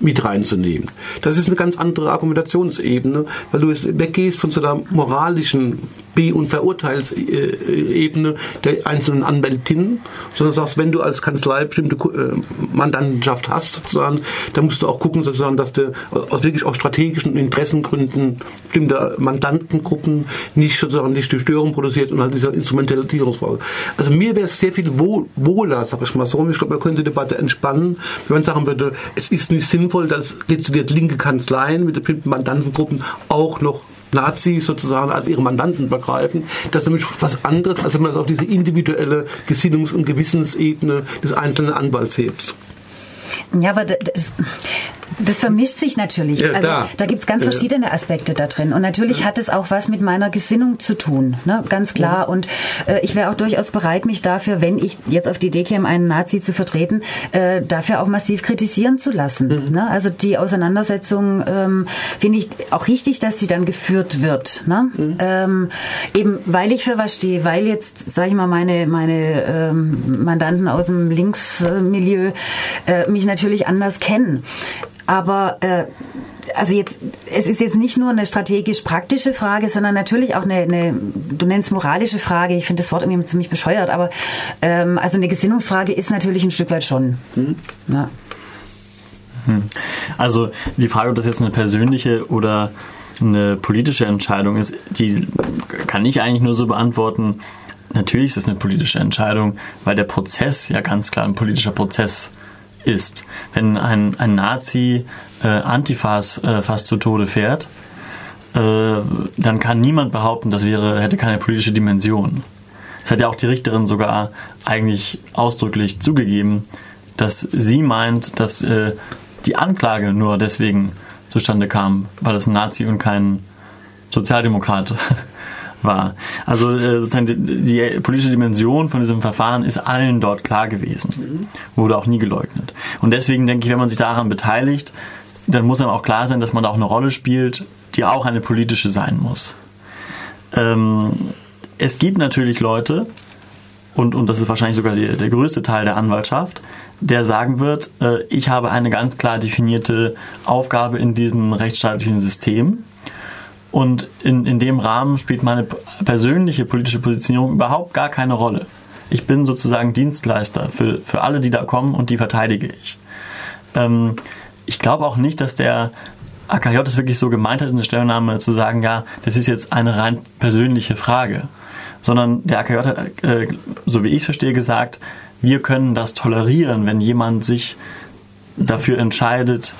mit reinzunehmen. Das ist eine ganz andere Argumentationsebene, weil du weggehst von so einer moralischen Be- und Verurteilsebene der einzelnen Anwältinnen, sondern sagst, wenn du als Kanzlei bestimmte äh, Mandantenschaft hast, sozusagen, dann musst du auch gucken, sozusagen, dass du aus wirklich auch strategischen Interessengründen bestimmte Mandantengruppen nicht sozusagen die Störung produziert und halt diese Instrumentalisierungsfrage. Also mir wäre es sehr viel wohler, sag ich mal so, ich glaube, man könnte die Debatte entspannen, wenn man sagen würde, es ist nicht sinnvoll, dass dezidiert linke Kanzleien mit bestimmten Mandantengruppen auch noch Nazis sozusagen als ihre Mandanten begreifen. Das ist nämlich was anderes, als wenn man es auf diese individuelle Gesinnungs- und Gewissensebene des einzelnen Anwalts hebt. Ja, aber das, das vermischt sich natürlich. Ja, also da, da gibt es ganz verschiedene Aspekte da drin. Und natürlich hat es auch was mit meiner Gesinnung zu tun, ne? ganz klar. Und äh, ich wäre auch durchaus bereit, mich dafür, wenn ich jetzt auf die Idee käme, einen Nazi zu vertreten, äh, dafür auch massiv kritisieren zu lassen. Mhm. Ne? Also die Auseinandersetzung ähm, finde ich auch richtig, dass sie dann geführt wird. Ne? Mhm. Ähm, eben weil ich für was stehe, weil jetzt, sage ich mal, meine, meine ähm, Mandanten aus dem Linksmilieu äh, mich natürlich anders kennen. Aber äh, also jetzt, es ist jetzt nicht nur eine strategisch-praktische Frage, sondern natürlich auch eine, eine du nennst moralische Frage. Ich finde das Wort irgendwie ziemlich bescheuert, aber ähm, also eine Gesinnungsfrage ist natürlich ein Stück weit schon. Hm. Ja. Hm. Also die Frage, ob das jetzt eine persönliche oder eine politische Entscheidung ist, die kann ich eigentlich nur so beantworten. Natürlich ist es eine politische Entscheidung, weil der Prozess ja ganz klar ein politischer Prozess ist. Wenn ein, ein Nazi äh, Antifas äh, fast zu Tode fährt, äh, dann kann niemand behaupten, das wäre, hätte keine politische Dimension. Es hat ja auch die Richterin sogar eigentlich ausdrücklich zugegeben, dass sie meint, dass äh, die Anklage nur deswegen zustande kam, weil es ein Nazi und kein Sozialdemokrat war. Also äh, sozusagen die, die, politische Dimension von diesem Verfahren ist allen dort klar gewesen, wurde auch nie geleugnet. Und deswegen denke ich, wenn man sich daran beteiligt, dann muss einem auch klar sein, dass man da auch eine Rolle spielt, die auch eine politische sein muss. Ähm, es gibt natürlich Leute, und, und das ist wahrscheinlich sogar die, der größte Teil der Anwaltschaft, der sagen wird, äh, ich habe eine ganz klar definierte Aufgabe in diesem rechtsstaatlichen System. Und in, in dem Rahmen spielt meine persönliche politische Positionierung überhaupt gar keine Rolle. Ich bin sozusagen Dienstleister für, für alle, die da kommen und die verteidige ich. Ähm, ich glaube auch nicht, dass der AKJ es wirklich so gemeint hat, in der Stellungnahme zu sagen, ja, das ist jetzt eine rein persönliche Frage. Sondern der AKJ hat, äh, so wie ich es verstehe, gesagt, wir können das tolerieren, wenn jemand sich dafür entscheidet,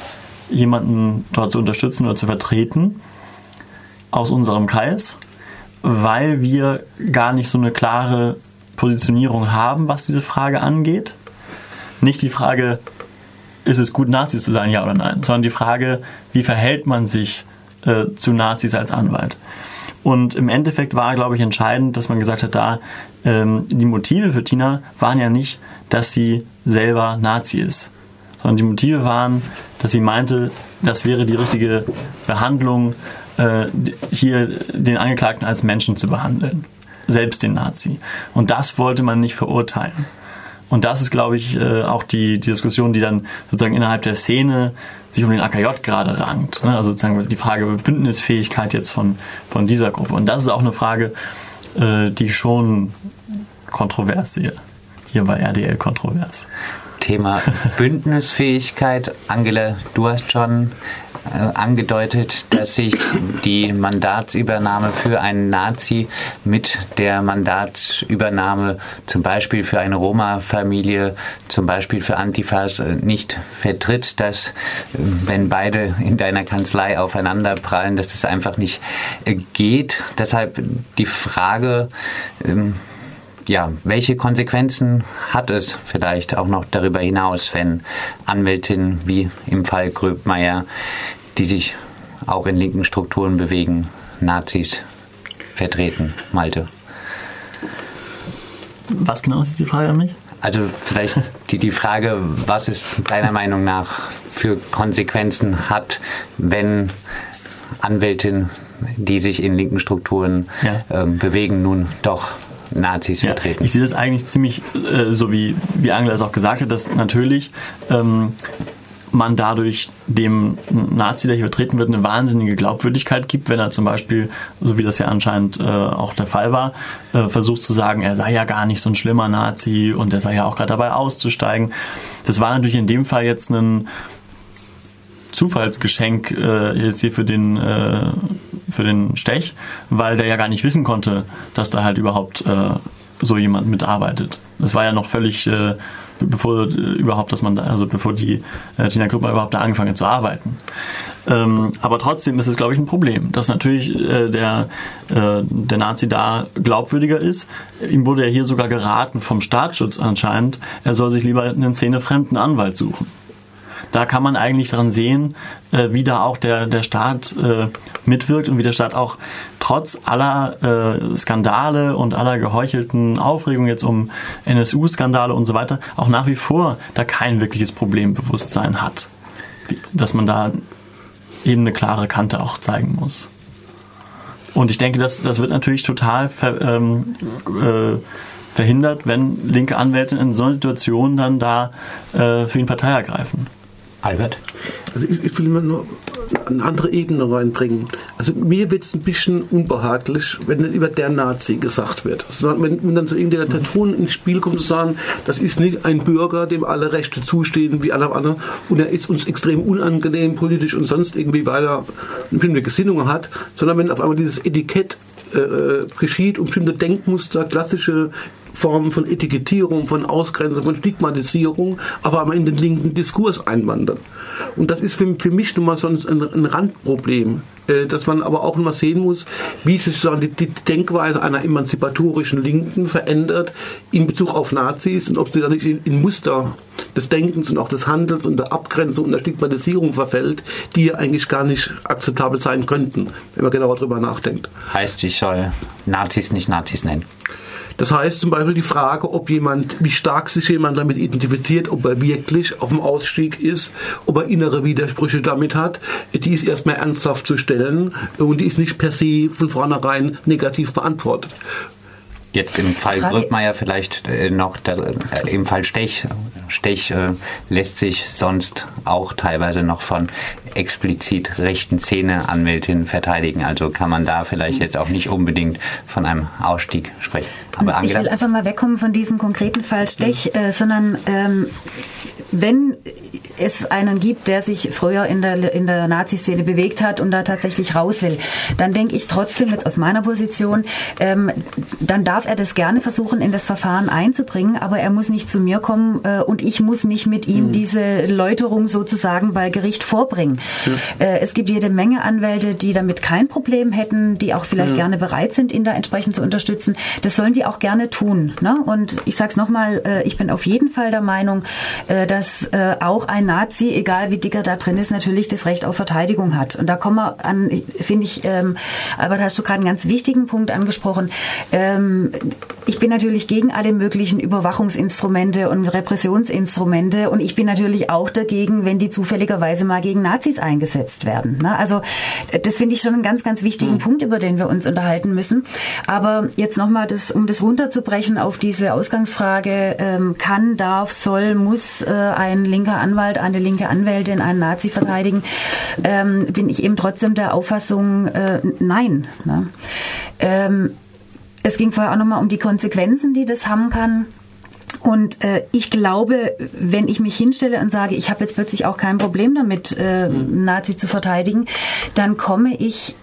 jemanden dort zu unterstützen oder zu vertreten aus unserem Kreis, weil wir gar nicht so eine klare Positionierung haben, was diese Frage angeht. Nicht die Frage, ist es gut, Nazi zu sein, ja oder nein, sondern die Frage, wie verhält man sich äh, zu Nazis als Anwalt. Und im Endeffekt war, glaube ich, entscheidend, dass man gesagt hat, da ähm, die Motive für Tina waren ja nicht, dass sie selber Nazi ist, sondern die Motive waren, dass sie meinte, das wäre die richtige Behandlung, äh, hier den Angeklagten als Menschen zu behandeln, selbst den Nazi. Und das wollte man nicht verurteilen. Und das ist, glaube ich, äh, auch die, die Diskussion, die dann sozusagen innerhalb der Szene sich um den AKJ gerade rankt. Ne? Also sozusagen die Frage Bündnisfähigkeit jetzt von, von dieser Gruppe. Und das ist auch eine Frage, äh, die ich schon kontrovers sehe. Hier bei RDL kontrovers. Thema Bündnisfähigkeit. Angela, du hast schon angedeutet, dass sich die Mandatsübernahme für einen Nazi mit der Mandatsübernahme zum Beispiel für eine Roma-Familie, zum Beispiel für Antifas äh, nicht vertritt, dass äh, wenn beide in deiner Kanzlei aufeinander prallen, dass das einfach nicht geht. Deshalb die Frage, ähm, ja, welche Konsequenzen hat es vielleicht auch noch darüber hinaus, wenn Anwältinnen wie im Fall Gröbmeier, die sich auch in linken Strukturen bewegen, Nazis vertreten? Malte. Was genau ist die Frage an mich? Also vielleicht die, die Frage, was es deiner Meinung nach für Konsequenzen hat, wenn Anwältinnen, die sich in linken Strukturen ja. ähm, bewegen, nun doch Nazis ja, vertreten. Ich sehe das eigentlich ziemlich äh, so, wie, wie Angela es auch gesagt hat, dass natürlich ähm, man dadurch dem Nazi, der hier vertreten wird, eine wahnsinnige Glaubwürdigkeit gibt, wenn er zum Beispiel, so wie das ja anscheinend äh, auch der Fall war, äh, versucht zu sagen, er sei ja gar nicht so ein schlimmer Nazi und er sei ja auch gerade dabei auszusteigen. Das war natürlich in dem Fall jetzt ein Zufallsgeschenk äh, jetzt hier für den äh, für den Stech, weil der ja gar nicht wissen konnte, dass da halt überhaupt äh, so jemand mitarbeitet. Das war ja noch völlig äh, bevor äh, überhaupt, dass man da, also bevor die äh, Tina Krüppel überhaupt da angefangen hat zu arbeiten. Ähm, aber trotzdem ist es, glaube ich, ein Problem, dass natürlich äh, der, äh, der Nazi da glaubwürdiger ist. Ihm wurde ja hier sogar geraten vom Staatsschutz anscheinend, er soll sich lieber einen szenefremden Anwalt suchen da kann man eigentlich dran sehen, äh, wie da auch der, der Staat äh, mitwirkt und wie der Staat auch trotz aller äh, Skandale und aller geheuchelten Aufregung jetzt um NSU-Skandale und so weiter auch nach wie vor da kein wirkliches Problembewusstsein hat. Dass man da eben eine klare Kante auch zeigen muss. Und ich denke, das, das wird natürlich total ver, ähm, äh, verhindert, wenn linke Anwälte in so einer Situation dann da äh, für ihn Partei ergreifen. Albert? Also ich, ich will nur eine andere Ebene reinbringen. Also mir wird es ein bisschen unbehaglich, wenn über der Nazi gesagt wird. Wenn, wenn dann so irgendeine Tattoo ins Spiel kommt, zu sagen, das ist nicht ein Bürger, dem alle Rechte zustehen wie alle anderen und er ist uns extrem unangenehm politisch und sonst irgendwie, weil er eine bestimmte Gesinnung hat, sondern wenn auf einmal dieses Etikett äh, äh geschieht und bestimmte Denkmuster, klassische Formen von Etikettierung, von Ausgrenzung, von Stigmatisierung, aber einmal in den linken Diskurs einwandern. Und das ist für, für mich nun mal so ein, ein Randproblem, äh, dass man aber auch mal sehen muss, wie sich die, die, Denkweise einer emanzipatorischen Linken verändert in Bezug auf Nazis und ob sie da nicht in, in Muster des Denkens und auch des Handels und der Abgrenzung und der Stigmatisierung verfällt, die ja eigentlich gar nicht akzeptabel sein könnten, wenn man genau darüber nachdenkt. Heißt, ich soll Nazis nicht Nazis nennen? Das heißt zum Beispiel die Frage, ob jemand, wie stark sich jemand damit identifiziert, ob er wirklich auf dem Ausstieg ist, ob er innere Widersprüche damit hat, die ist erstmal ernsthaft zu stellen und die ist nicht per se von vornherein negativ beantwortet. Jetzt im Fall Gröbmeier vielleicht äh, noch, der, äh, im Fall Stech, Stech äh, lässt sich sonst auch teilweise noch von explizit rechten Szene-Anwältinnen verteidigen. Also kann man da vielleicht jetzt auch nicht unbedingt von einem Ausstieg sprechen. Aber ich will einfach mal wegkommen von diesem konkreten Fall Stech, äh, sondern ähm, wenn es einen gibt, der sich früher in der, in der Nazi-Szene bewegt hat und da tatsächlich raus will, dann denke ich trotzdem jetzt aus meiner Position, ähm, dann darf er das gerne versuchen, in das Verfahren einzubringen, aber er muss nicht zu mir kommen äh, und ich muss nicht mit ihm mhm. diese Läuterung sozusagen bei Gericht vorbringen. Ja. Äh, es gibt jede Menge Anwälte, die damit kein Problem hätten, die auch vielleicht ja. gerne bereit sind, ihn da entsprechend zu unterstützen. Das sollen die auch gerne tun. Ne? Und ich sage es nochmal, äh, ich bin auf jeden Fall der Meinung, äh, dass äh, auch ein Nazi, egal wie dicker da drin ist, natürlich das Recht auf Verteidigung hat. Und da kommen wir an, finde ich, ähm, aber da hast du gerade einen ganz wichtigen Punkt angesprochen. Ähm, ich bin natürlich gegen alle möglichen Überwachungsinstrumente und Repressionsinstrumente und ich bin natürlich auch dagegen, wenn die zufälligerweise mal gegen Nazis eingesetzt werden. Ne? Also das finde ich schon einen ganz, ganz wichtigen mhm. Punkt, über den wir uns unterhalten müssen. Aber jetzt nochmal, das, um das runterzubrechen auf diese Ausgangsfrage, ähm, kann, darf, soll, muss äh, ein linker Anwalt, eine linke Anwältin einen Nazi verteidigen, ähm, bin ich eben trotzdem der Auffassung, äh, nein. Ne? Ähm, es ging vorher auch nochmal um die Konsequenzen, die das haben kann. Und äh, ich glaube, wenn ich mich hinstelle und sage, ich habe jetzt plötzlich auch kein Problem damit, äh, mhm. Nazi zu verteidigen, dann komme ich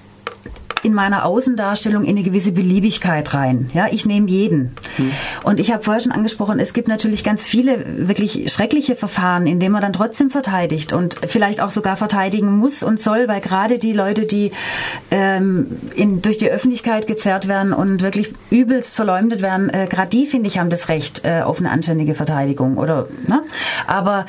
in meiner Außendarstellung in eine gewisse Beliebigkeit rein. Ja, ich nehme jeden. Hm. Und ich habe vorher schon angesprochen, es gibt natürlich ganz viele wirklich schreckliche Verfahren, in denen man dann trotzdem verteidigt und vielleicht auch sogar verteidigen muss und soll, weil gerade die Leute, die ähm, in, durch die Öffentlichkeit gezerrt werden und wirklich übelst verleumdet werden, äh, gerade die, finde ich, haben das Recht äh, auf eine anständige Verteidigung. Oder, ne? Aber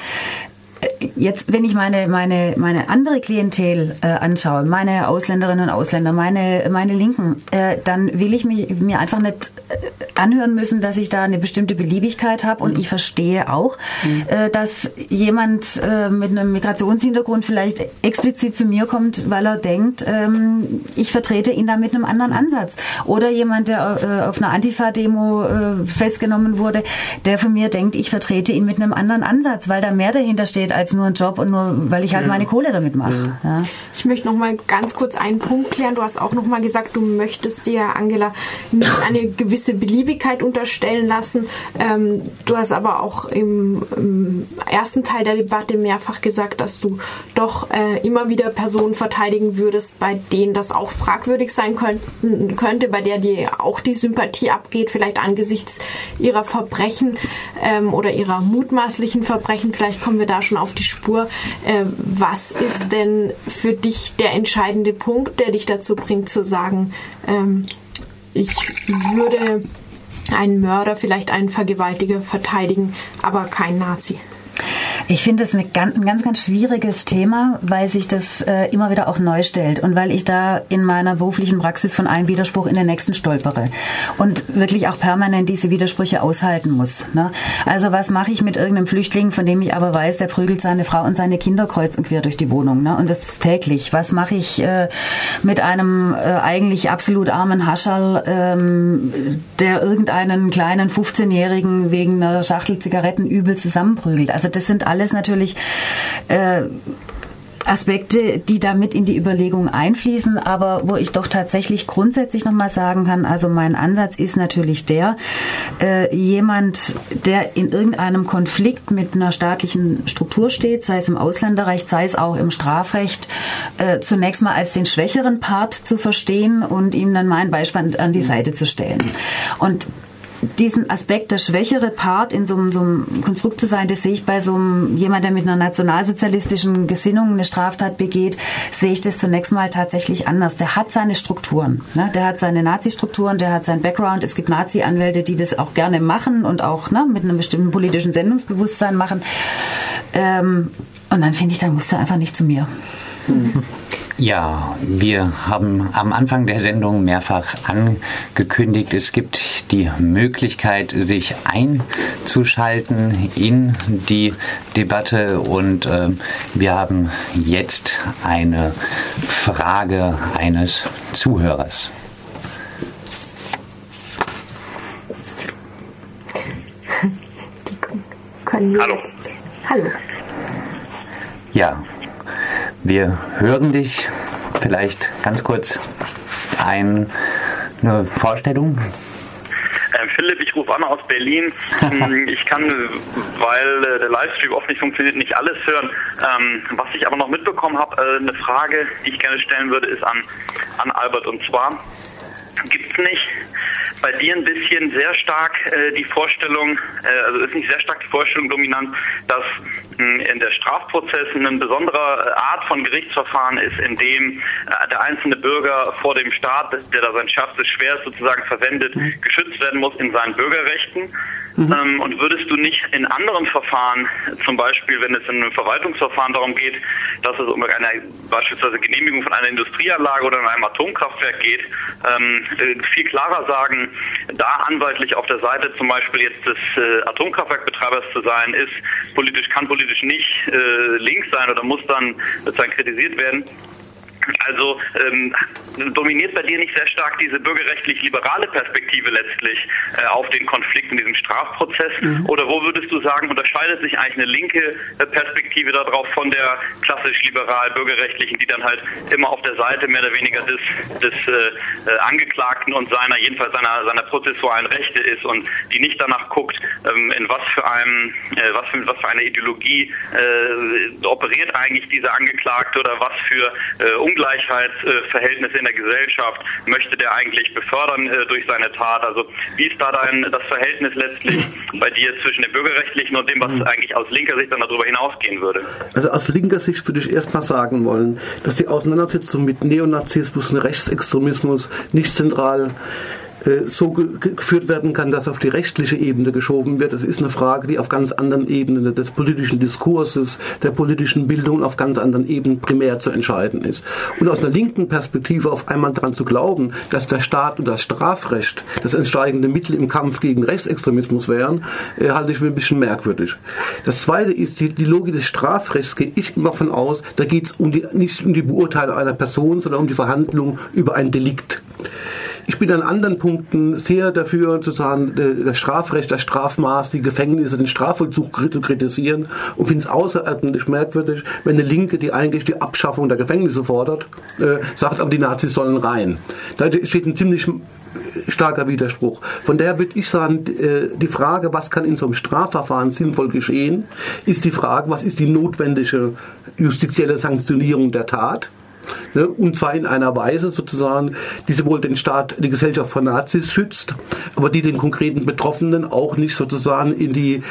jetzt, wenn ich meine, meine, meine andere Klientel äh, anschaue, meine Ausländerinnen und Ausländer, meine, meine Linken, äh, dann will ich mich, mir einfach nicht äh, anhören müssen, dass ich da eine bestimmte Beliebigkeit habe. Und ich verstehe auch, mhm. äh, dass jemand äh, mit einem Migrationshintergrund vielleicht explizit zu mir kommt, weil er denkt, ähm, ich vertrete ihn da mit einem anderen Ansatz. Oder jemand, der äh, auf einer Antifa-Demo äh, festgenommen wurde, der von mir denkt, ich vertrete ihn mit einem anderen Ansatz, weil da mehr dahinter steht als nur ein Job und nur, weil ich halt ja. meine Kohle damit mache. Ja. Ich möchte noch mal ganz kurz einen Punkt klären. Du hast auch noch mal gesagt, du möchtest dir, Angela, nicht eine gewisse Beliebigkeit unterstellen lassen. Ähm, du hast aber auch im, im, ersten Teil der Debatte mehrfach gesagt, dass du doch äh, immer wieder Personen verteidigen würdest, bei denen das auch fragwürdig sein könnten, könnte, bei der dir auch die Sympathie abgeht, vielleicht angesichts ihrer Verbrechen ähm, oder ihrer mutmaßlichen Verbrechen. Vielleicht kommen wir da schon auf die Spur. Äh, was ist denn für dich der entscheidende Punkt, der dich dazu bringt zu sagen, ähm, ich würde einen Mörder, vielleicht einen Vergewaltiger verteidigen, aber kein Nazi? Ich finde das ein ganz, ganz schwieriges Thema, weil sich das äh, immer wieder auch neu stellt und weil ich da in meiner beruflichen Praxis von einem Widerspruch in den nächsten stolpere und wirklich auch permanent diese Widersprüche aushalten muss. Ne? Also was mache ich mit irgendeinem Flüchtling, von dem ich aber weiß, der prügelt seine Frau und seine Kinder kreuz und quer durch die Wohnung ne? und das ist täglich. Was mache ich äh, mit einem äh, eigentlich absolut armen Haschall, ähm, der irgendeinen kleinen 15-Jährigen wegen einer Schachtel Zigaretten übel zusammenprügelt? Also das sind alles natürlich äh, Aspekte, die damit in die Überlegung einfließen, aber wo ich doch tatsächlich grundsätzlich nochmal sagen kann, also mein Ansatz ist natürlich der, äh, jemand, der in irgendeinem Konflikt mit einer staatlichen Struktur steht, sei es im Ausländerrecht, sei es auch im Strafrecht, äh, zunächst mal als den schwächeren Part zu verstehen und ihm dann mein Beispiel an die Seite zu stellen. Und diesen Aspekt, der schwächere Part in so einem, so einem Konstrukt zu sein, das sehe ich bei so einem jemand, der mit einer nationalsozialistischen Gesinnung eine Straftat begeht, sehe ich das zunächst mal tatsächlich anders. Der hat seine Strukturen. Ne? Der hat seine Nazi-Strukturen, der hat seinen Background. Es gibt Nazi-Anwälte, die das auch gerne machen und auch ne, mit einem bestimmten politischen Sendungsbewusstsein machen. Ähm, und dann finde ich, dann muss er einfach nicht zu mir. Hm. Ja, wir haben am Anfang der Sendung mehrfach angekündigt, es gibt die Möglichkeit, sich einzuschalten in die Debatte und äh, wir haben jetzt eine Frage eines Zuhörers. Hallo. Hallo. Ja, wir hören dich. Vielleicht ganz kurz ein, eine Vorstellung. Ähm, Philipp, ich rufe an aus Berlin. Hm, ich kann, weil äh, der Livestream oft nicht funktioniert, nicht alles hören. Ähm, was ich aber noch mitbekommen habe, äh, eine Frage, die ich gerne stellen würde, ist an, an Albert. Und zwar, gibt es nicht bei dir ein bisschen sehr stark äh, die Vorstellung, also ist nicht sehr stark die Vorstellung dominant, dass in der Strafprozess eine besondere Art von Gerichtsverfahren ist, in dem äh, der einzelne Bürger vor dem Staat, der da sein schärfstes Schwert sozusagen verwendet, geschützt werden muss in seinen Bürgerrechten. Mhm. Ähm, und würdest du nicht in anderen Verfahren, zum Beispiel wenn es in einem Verwaltungsverfahren darum geht, dass es um eine beispielsweise Genehmigung von einer Industrieanlage oder einem Atomkraftwerk geht, ähm, äh, viel klarer sagen, da anwaltlich auf der Seite zum Beispiel jetzt des äh, Atomkraftwerkbetreibers zu sein, ist politisch, kann politisch nicht äh, links sein oder muss dann sozusagen kritisiert werden. Also ähm, dominiert bei dir nicht sehr stark diese bürgerrechtlich-liberale Perspektive letztlich äh, auf den Konflikt in diesem Strafprozess? Mhm. Oder wo würdest du sagen, unterscheidet sich eigentlich eine linke äh, Perspektive darauf von der klassisch-liberal-bürgerrechtlichen, die dann halt immer auf der Seite mehr oder weniger des, des äh, äh, Angeklagten und seiner, jedenfalls seiner, seiner prozessualen Rechte ist und die nicht danach guckt, ähm, in was für einem, äh, was für, was für eine Ideologie äh, operiert eigentlich dieser Angeklagte oder was für Ungleichheitsverhältnisse in der Gesellschaft möchte der eigentlich befördern äh, durch seine Tat? Also wie ist da dein das Verhältnis letztlich bei dir zwischen dem bürgerrechtlichen und dem, was mhm. eigentlich aus linker Sicht dann darüber hinausgehen würde? Also aus linker Sicht würde ich erstmal sagen wollen, dass die Auseinandersetzung mit Neonazismus und Rechtsextremismus nicht zentral so geführt werden kann, dass auf die rechtliche Ebene geschoben wird. Das ist eine Frage, die auf ganz anderen Ebenen des politischen Diskurses, der politischen Bildung auf ganz anderen Ebenen primär zu entscheiden ist. Und aus einer linken Perspektive auf einmal daran zu glauben, dass der Staat und das Strafrecht das entscheidende Mittel im Kampf gegen Rechtsextremismus wären, äh, halte ich für ein bisschen merkwürdig. Das Zweite ist, die, Logik des Strafrechts gehe ich immer davon aus, da geht es um die, nicht um die Beurteilung einer Person, sondern um die Verhandlung über ein Delikt. Ich bin an anderen Punkten sehr dafür, sozusagen das Strafrecht, das Strafmaß, die Gefängnisse, den Strafvollzug zu kritisieren und finde es außerordentlich merkwürdig, wenn eine Linke, die eigentlich die Abschaffung der Gefängnisse fordert, äh, sagt, aber die Nazis sollen rein. Da steht ein ziemlich starker Widerspruch. Von daher würde ich sagen, äh, die Frage, was kann in so einem Strafverfahren sinnvoll geschehen, ist die Frage, was ist die notwendige justizielle Sanktionierung der Tat Ne? Und zwar in einer Weise sozusagen, die sowohl den Staat, die Gesellschaft von Nazis schützt, aber die den konkreten Betroffenen auch nicht sozusagen in die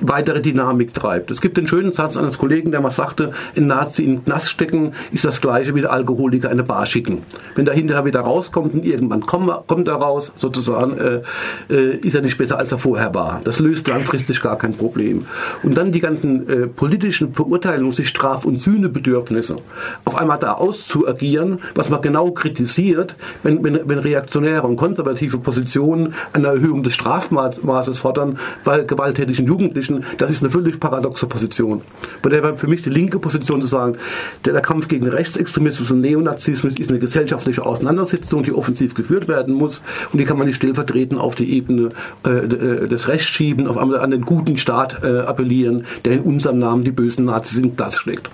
weitere Dynamik treibt. Es gibt den schönen Satz eines Kollegen, der mal sagte, ein Nazi in den Knast stecken ist das gleiche wie der Alkoholiker eine Bar schicken. Wenn er hinterher wieder rauskommt und irgendwann kommt, kommt er raus, sozusagen, äh, äh, ist er nicht besser als er vorher war. Das löst langfristig gar kein Problem. Und dann die ganzen äh, politischen Verurteilungs-, Straf- und Sühnebedürfnisse auf einmal da aus auszuagieren, was man genau kritisiert, wenn, wenn, wenn reaktionäre und konservative Positionen eine Erhöhung des Strafmaßes fordern bei gewalttätigen Jugendlichen. Das ist eine völlig paradoxe Position. Von daher für mich die linke Position zu sagen, der, der Kampf gegen Rechtsextremismus und Neonazismus ist eine gesellschaftliche Auseinandersetzung, die offensiv geführt werden muss und die kann man nicht stellvertretend auf die Ebene äh, äh des Rechts schieben, auf einmal an den guten Staat äh, appellieren, der in unserem Namen die bösen Nazis in Platz schlägt.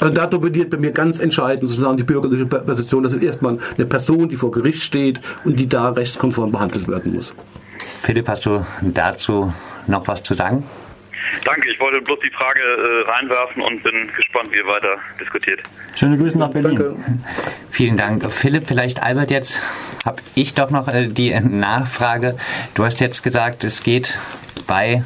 Also da dominiert bei mir ganz entscheidend sozusagen die bürgerliche Position. Das ist erstmal eine Person, die vor Gericht steht und die da rechtskonform behandelt werden muss. Philipp, hast du dazu noch was zu sagen? Danke, ich wollte bloß die Frage äh, reinwerfen und bin gespannt, wie ihr weiter diskutiert. Schöne Grüße nach Berlin. Danke. Vielen Dank. Philipp, vielleicht Albert, jetzt habe ich doch noch äh, die Nachfrage. Du hast jetzt gesagt, es geht bei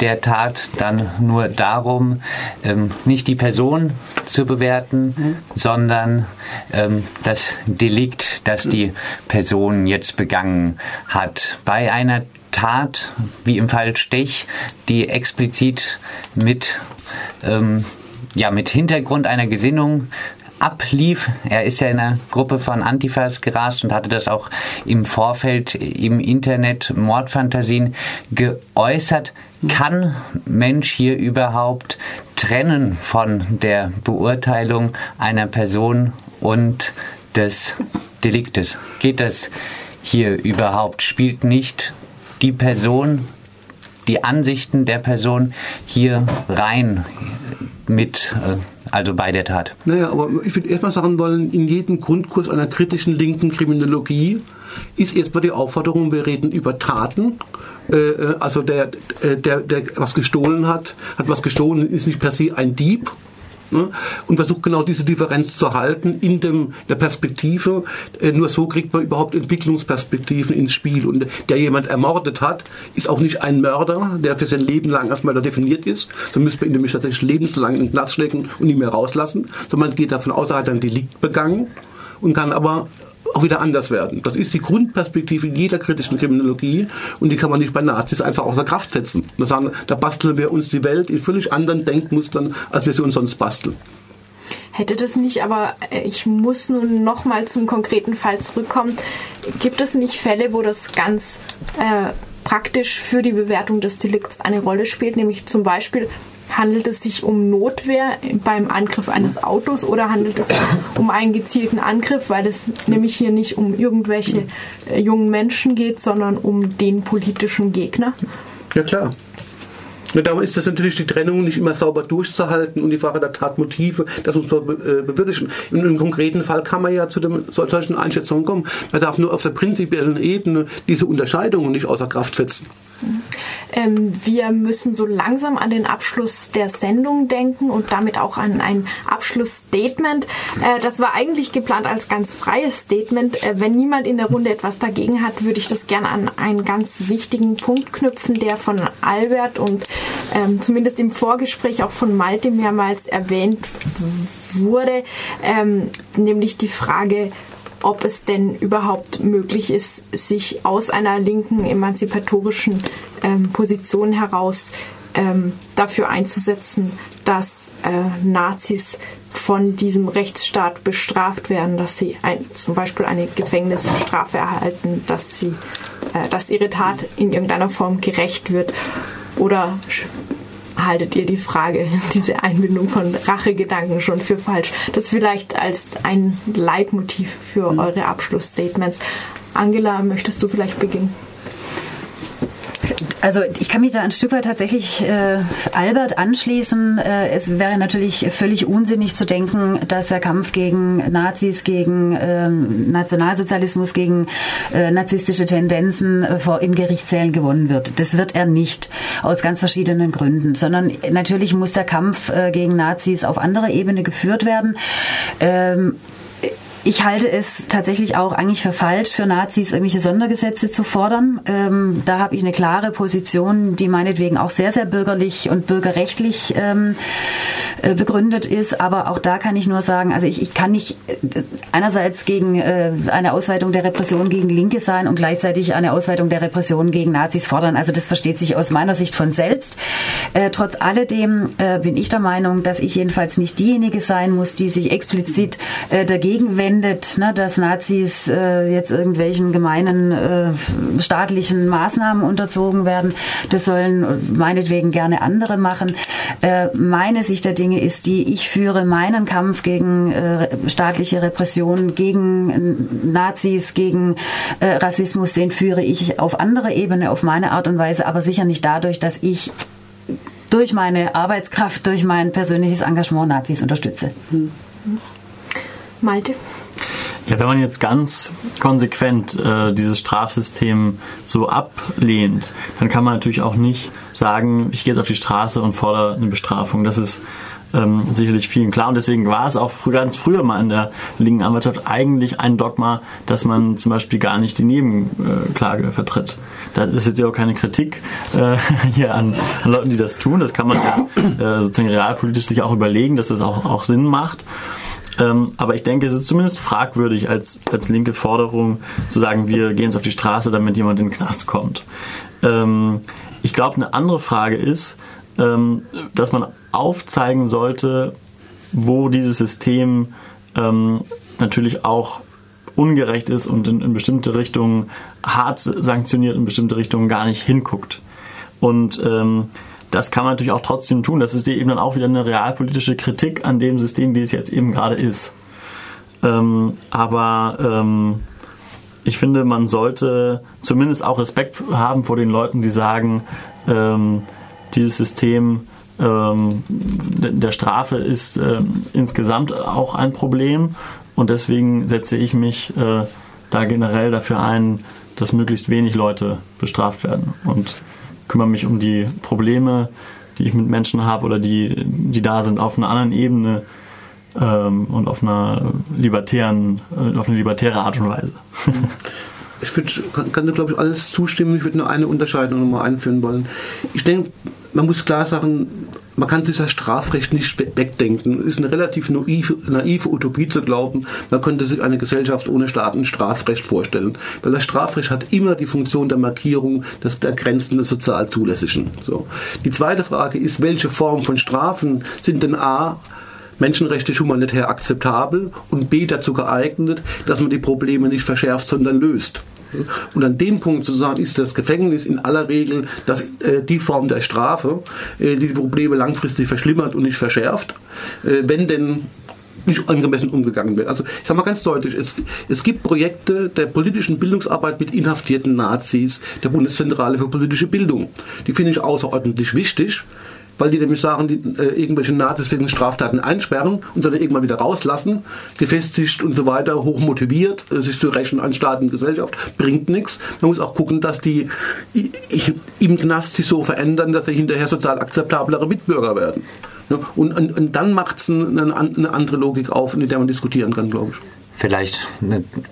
der Tat dann nur darum, ähm, nicht die Person zu bewerten, mhm. sondern ähm, das Delikt, das die Person jetzt begangen hat. Bei einer Tat, wie im Fall Stech, die explizit mit, ähm, ja, mit Hintergrund einer Gesinnung ablief. Er ist ja in einer Gruppe von Antifas gerast und hatte das auch im Vorfeld im Internet Mordfantasien geäußert. Kann Mensch hier überhaupt trennen von der Beurteilung einer Person und des Deliktes? Geht das hier überhaupt? Spielt nicht die Person, die Ansichten der Person hier rein mit, äh, also bei der Tat. Naja, aber ich würde erstmal sagen wollen, in jedem Grundkurs einer kritischen linken Kriminologie ist erstmal die Aufforderung, wir reden über Taten. Äh, äh, also der, der, der was gestohlen hat, hat was gestohlen, ist nicht per se ein Dieb? Und versucht genau diese Differenz zu halten in dem, der Perspektive. Äh, nur so kriegt man überhaupt Entwicklungsperspektiven ins Spiel. Und der jemand ermordet hat, ist auch nicht ein Mörder, der für sein Leben lang erstmal da definiert ist. So müsste man ihn nämlich tatsächlich lebenslang in den Knast stecken und nicht mehr rauslassen. Sondern man geht davon aus, er hat ein Delikt begangen und kann aber auch wieder anders werden. Das ist die Grundperspektive jeder kritischen Kriminologie und die kann man nicht bei Nazis einfach außer Kraft setzen. Da sagen, da basteln wir uns die Welt in völlig anderen Denkmustern, als wir sie uns sonst basteln. Hätte das nicht, aber äh, ich muss nun noch mal zum konkreten Fall zurückkommen. Gibt es nicht Fälle, wo das ganz äh, praktisch für die Bewertung des Delikts eine Rolle spielt, nämlich zum Beispiel Handelt es sich um Notwehr beim Angriff eines Autos oder handelt es um einen gezielten Angriff, weil es nämlich hier nicht um irgendwelche äh, jungen Menschen geht, sondern um den politischen Gegner? Ja klar. Ja, darum ist das natürlich die Trennung nicht immer sauber durchzuhalten und die Frage der Tatmotive, das muss man äh, bewirklichen. In einem konkreten Fall kann man ja zu dem, solchen Einschätzungen kommen. Man darf nur auf der prinzipiellen Ebene diese Unterscheidungen nicht außer Kraft setzen. Ähm, wir müssen so langsam an den Abschluss der Sendung denken und damit auch an ein Abschlussstatement. Äh, das war eigentlich geplant als ganz freies Statement. Äh, wenn niemand in der Runde etwas dagegen hat, würde ich das gerne an einen ganz wichtigen Punkt knüpfen, der von Albert und ähm, zumindest im Vorgespräch auch von Malte mehrmals erwähnt wurde, ähm, nämlich die Frage, ob es denn überhaupt möglich ist, sich aus einer linken emanzipatorischen ähm, Position heraus ähm, dafür einzusetzen, dass äh, Nazis von diesem Rechtsstaat bestraft werden, dass sie ein, zum Beispiel eine Gefängnisstrafe erhalten, dass sie, äh, dass ihre Tat in irgendeiner Form gerecht wird oder haltet ihr die Frage, diese Einbindung von Rachegedanken schon für falsch? Das vielleicht als ein Leitmotiv für mhm. eure Abschlussstatements. Angela, möchtest du vielleicht beginnen? Also ich kann mich da ein Stück weit tatsächlich äh, Albert anschließen. Äh, es wäre natürlich völlig unsinnig zu denken, dass der Kampf gegen Nazis, gegen äh, Nationalsozialismus, gegen äh, narzisstische Tendenzen äh, vor, in Gerichtssälen gewonnen wird. Das wird er nicht aus ganz verschiedenen Gründen, sondern natürlich muss der Kampf äh, gegen Nazis auf anderer Ebene geführt werden. Ähm, ich halte es tatsächlich auch eigentlich für falsch, für Nazis irgendwelche Sondergesetze zu fordern. Ähm, da habe ich eine klare Position, die meinetwegen auch sehr, sehr bürgerlich und bürgerrechtlich ähm, äh, begründet ist. Aber auch da kann ich nur sagen, also ich, ich kann nicht äh, einerseits gegen äh, eine Ausweitung der Repression gegen Linke sein und gleichzeitig eine Ausweitung der Repression gegen Nazis fordern. Also das versteht sich aus meiner Sicht von selbst. Äh, trotz alledem äh, bin ich der Meinung, dass ich jedenfalls nicht diejenige sein muss, die sich explizit dagegen wendet, findet, ne, dass Nazis äh, jetzt irgendwelchen gemeinen äh, staatlichen Maßnahmen unterzogen werden. Das sollen meinetwegen gerne andere machen. Äh, meine Sicht der Dinge ist die, ich führe meinen Kampf gegen äh, staatliche Repression, gegen Nazis, gegen äh, Rassismus, den führe ich auf andere Ebene, auf meine Art und Weise, aber sicher nicht dadurch, dass ich durch meine Arbeitskraft, durch mein persönliches Engagement Nazis unterstütze. Malte? Ja, wenn man jetzt ganz konsequent äh, dieses Strafsystem so ablehnt, dann kann man natürlich auch nicht sagen, ich gehe jetzt auf die Straße und fordere eine Bestrafung. Das ist ähm, sicherlich vielen klar. Und deswegen war es auch frü ganz früher mal in der linken Anwaltschaft eigentlich ein Dogma, dass man zum Beispiel gar nicht die Nebenklage vertritt. Das ist jetzt ja auch keine Kritik äh, hier an, an Leuten, die das tun. Das kann man ja äh, sozusagen realpolitisch sich auch überlegen, dass das auch, auch Sinn macht. Ähm, aber ich denke, es ist zumindest fragwürdig als, als linke Forderung zu sagen, wir gehen jetzt auf die Straße, damit jemand in den Knast kommt. Ähm, ich glaube, eine andere Frage ist, ähm, dass man aufzeigen sollte, wo dieses System ähm, natürlich auch ungerecht ist und in, in, bestimmte Richtungen hart sanktioniert, in bestimmte Richtungen gar nicht hinguckt. Und ähm, das kann man natürlich auch trotzdem tun. Das ist eben dann auch wieder eine realpolitische Kritik an dem System, wie es jetzt eben gerade ist. Ähm, aber ähm, ich finde, man sollte zumindest auch Respekt haben vor den Leuten, die sagen, ähm, dieses System ähm, der Strafe ist ähm, insgesamt auch ein Problem und deswegen setze ich mich äh, da generell dafür ein, dass möglichst wenig Leute bestraft werden und kümmere mich um die Probleme, die ich mit Menschen habe oder die, die da sind, auf einer anderen Ebene ähm, und auf einer libertären, äh, auf eine libertäre Art und Weise. ich würd, kann, kann glaube ich, alles zustimmen. Ich würde nur eine Unterscheidung nochmal einführen wollen. Ich denke, man muss klar sagen, man kann sich das Strafrecht nicht wegdenken. Es ist eine relativ naive, naive Utopie zu glauben, man könnte sich eine Gesellschaft ohne Staaten Strafrecht vorstellen. Weil das Strafrecht hat immer die Funktion der Markierung des, der Grenzen des sozial Zulässigen. So. Die zweite Frage ist, welche Form von Strafen sind denn A, menschenrechtlich humanitär akzeptabel und B dazu geeignet, dass man die Probleme nicht verschärft, sondern löst. Und an dem Punkt zu sagen, ist das Gefängnis in aller Regel das, äh, die Form der Strafe, äh, die die Probleme langfristig verschlimmert und nicht verschärft, äh, wenn denn nicht angemessen umgegangen wird. Also ich sage mal ganz deutlich, es, es gibt Projekte der politischen Bildungsarbeit mit inhaftierten Nazis der Bundeszentrale für politische Bildung. Die finde ich außerordentlich wichtig weil die nämlich sagen, die äh, irgendwelche Nazis wegen Straftaten einsperren und dann irgendwann wieder rauslassen, gefestigt und so weiter, hochmotiviert, äh, sich zu rächen an Staat und Gesellschaft, bringt nichts. Man muss auch gucken, dass die im Knast sich so verändern, dass sie hinterher sozial akzeptablere Mitbürger werden. Ja, und, und, und, dann macht es eine, eine andere Logik auf, in der man diskutieren kann, glaube ich vielleicht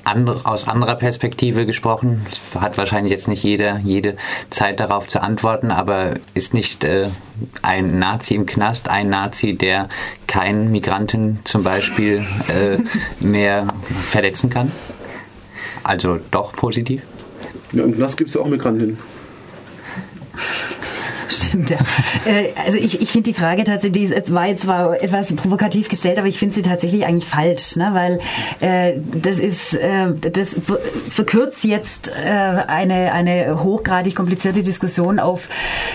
andere, aus anderer Perspektive gesprochen. Hat wahrscheinlich jetzt nicht jeder jede Zeit darauf zu antworten, aber ist nicht äh, ein Nazi im Knast ein Nazi, der keinen Migranten zum Beispiel äh, mehr verletzen kann? Also doch positiv? Ja, im Knast gibt es ja auch Migranten. Stimmt, ja. Äh, also ich, ich finde die Frage tatsächlich, die war jetzt zwar etwas provokativ gestellt, aber ich finde sie tatsächlich eigentlich falsch, ne? weil äh, das ist, äh, das verkürzt jetzt äh, eine, eine hochgradig komplizierte Diskussion auf,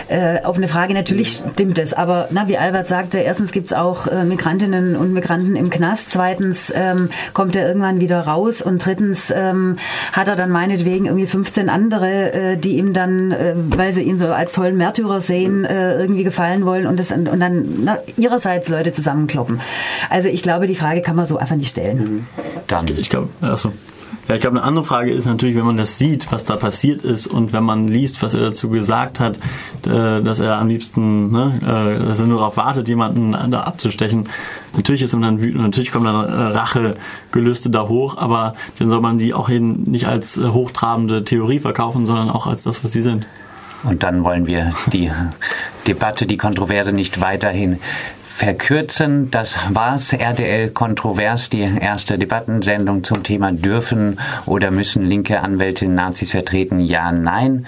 äh, auf eine Frage. Natürlich stimmt es, aber na, wie Albert sagte, erstens gibt es auch äh, Migrantinnen und Migranten im Knast, zweitens ähm, kommt er irgendwann wieder raus und drittens ähm, hat er dann meinetwegen irgendwie 15 andere, äh, die ihm dann, äh, weil sie ihn so als tollen Märtyrer sehen, äh, irgendwie gefallen wollen und, das, und dann na, ihrerseits Leute zusammenkloppen. Also ich glaube, die Frage kann man so einfach nicht stellen. Mhm. Dann. Ich glaube, also ja, ich glaube, eine andere Frage ist natürlich, wenn man das sieht, was da passiert ist und wenn man liest, was er dazu gesagt hat, äh, dass er am liebsten, ne, äh, dass er nur darauf wartet, jemanden da abzustechen. Natürlich ist man dann wütend, natürlich kommen dann äh, Rachegelüste da hoch, aber dann soll man die auch eben nicht als hochtrabende Theorie verkaufen, sondern auch als das, was sie sind. Und dann wollen wir die Debatte, die Kontroverse nicht weiterhin verkürzen. Das war's. RDL Kontrovers, die erste Debattensendung zum Thema dürfen oder müssen linke Anwälte Nazis vertreten? Ja, nein.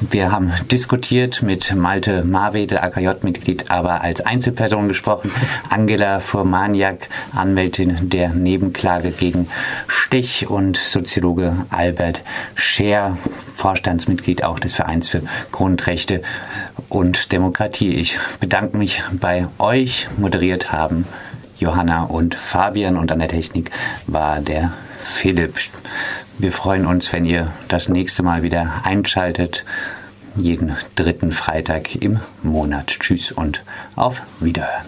Wir haben diskutiert mit Malte Marwedel, AKJ-Mitglied, aber als Einzelperson gesprochen. Angela Furmaniak, Anwältin der Nebenklage gegen Stich und Soziologe Albert Scher, Vorstandsmitglied auch des Vereins für Grundrechte und Demokratie. Ich bedanke mich bei euch. Moderiert haben Johanna und Fabian und an der Technik war der Philipp. Wir freuen uns, wenn ihr das nächste Mal wieder einschaltet. Jeden dritten Freitag im Monat. Tschüss und auf Wiederhören.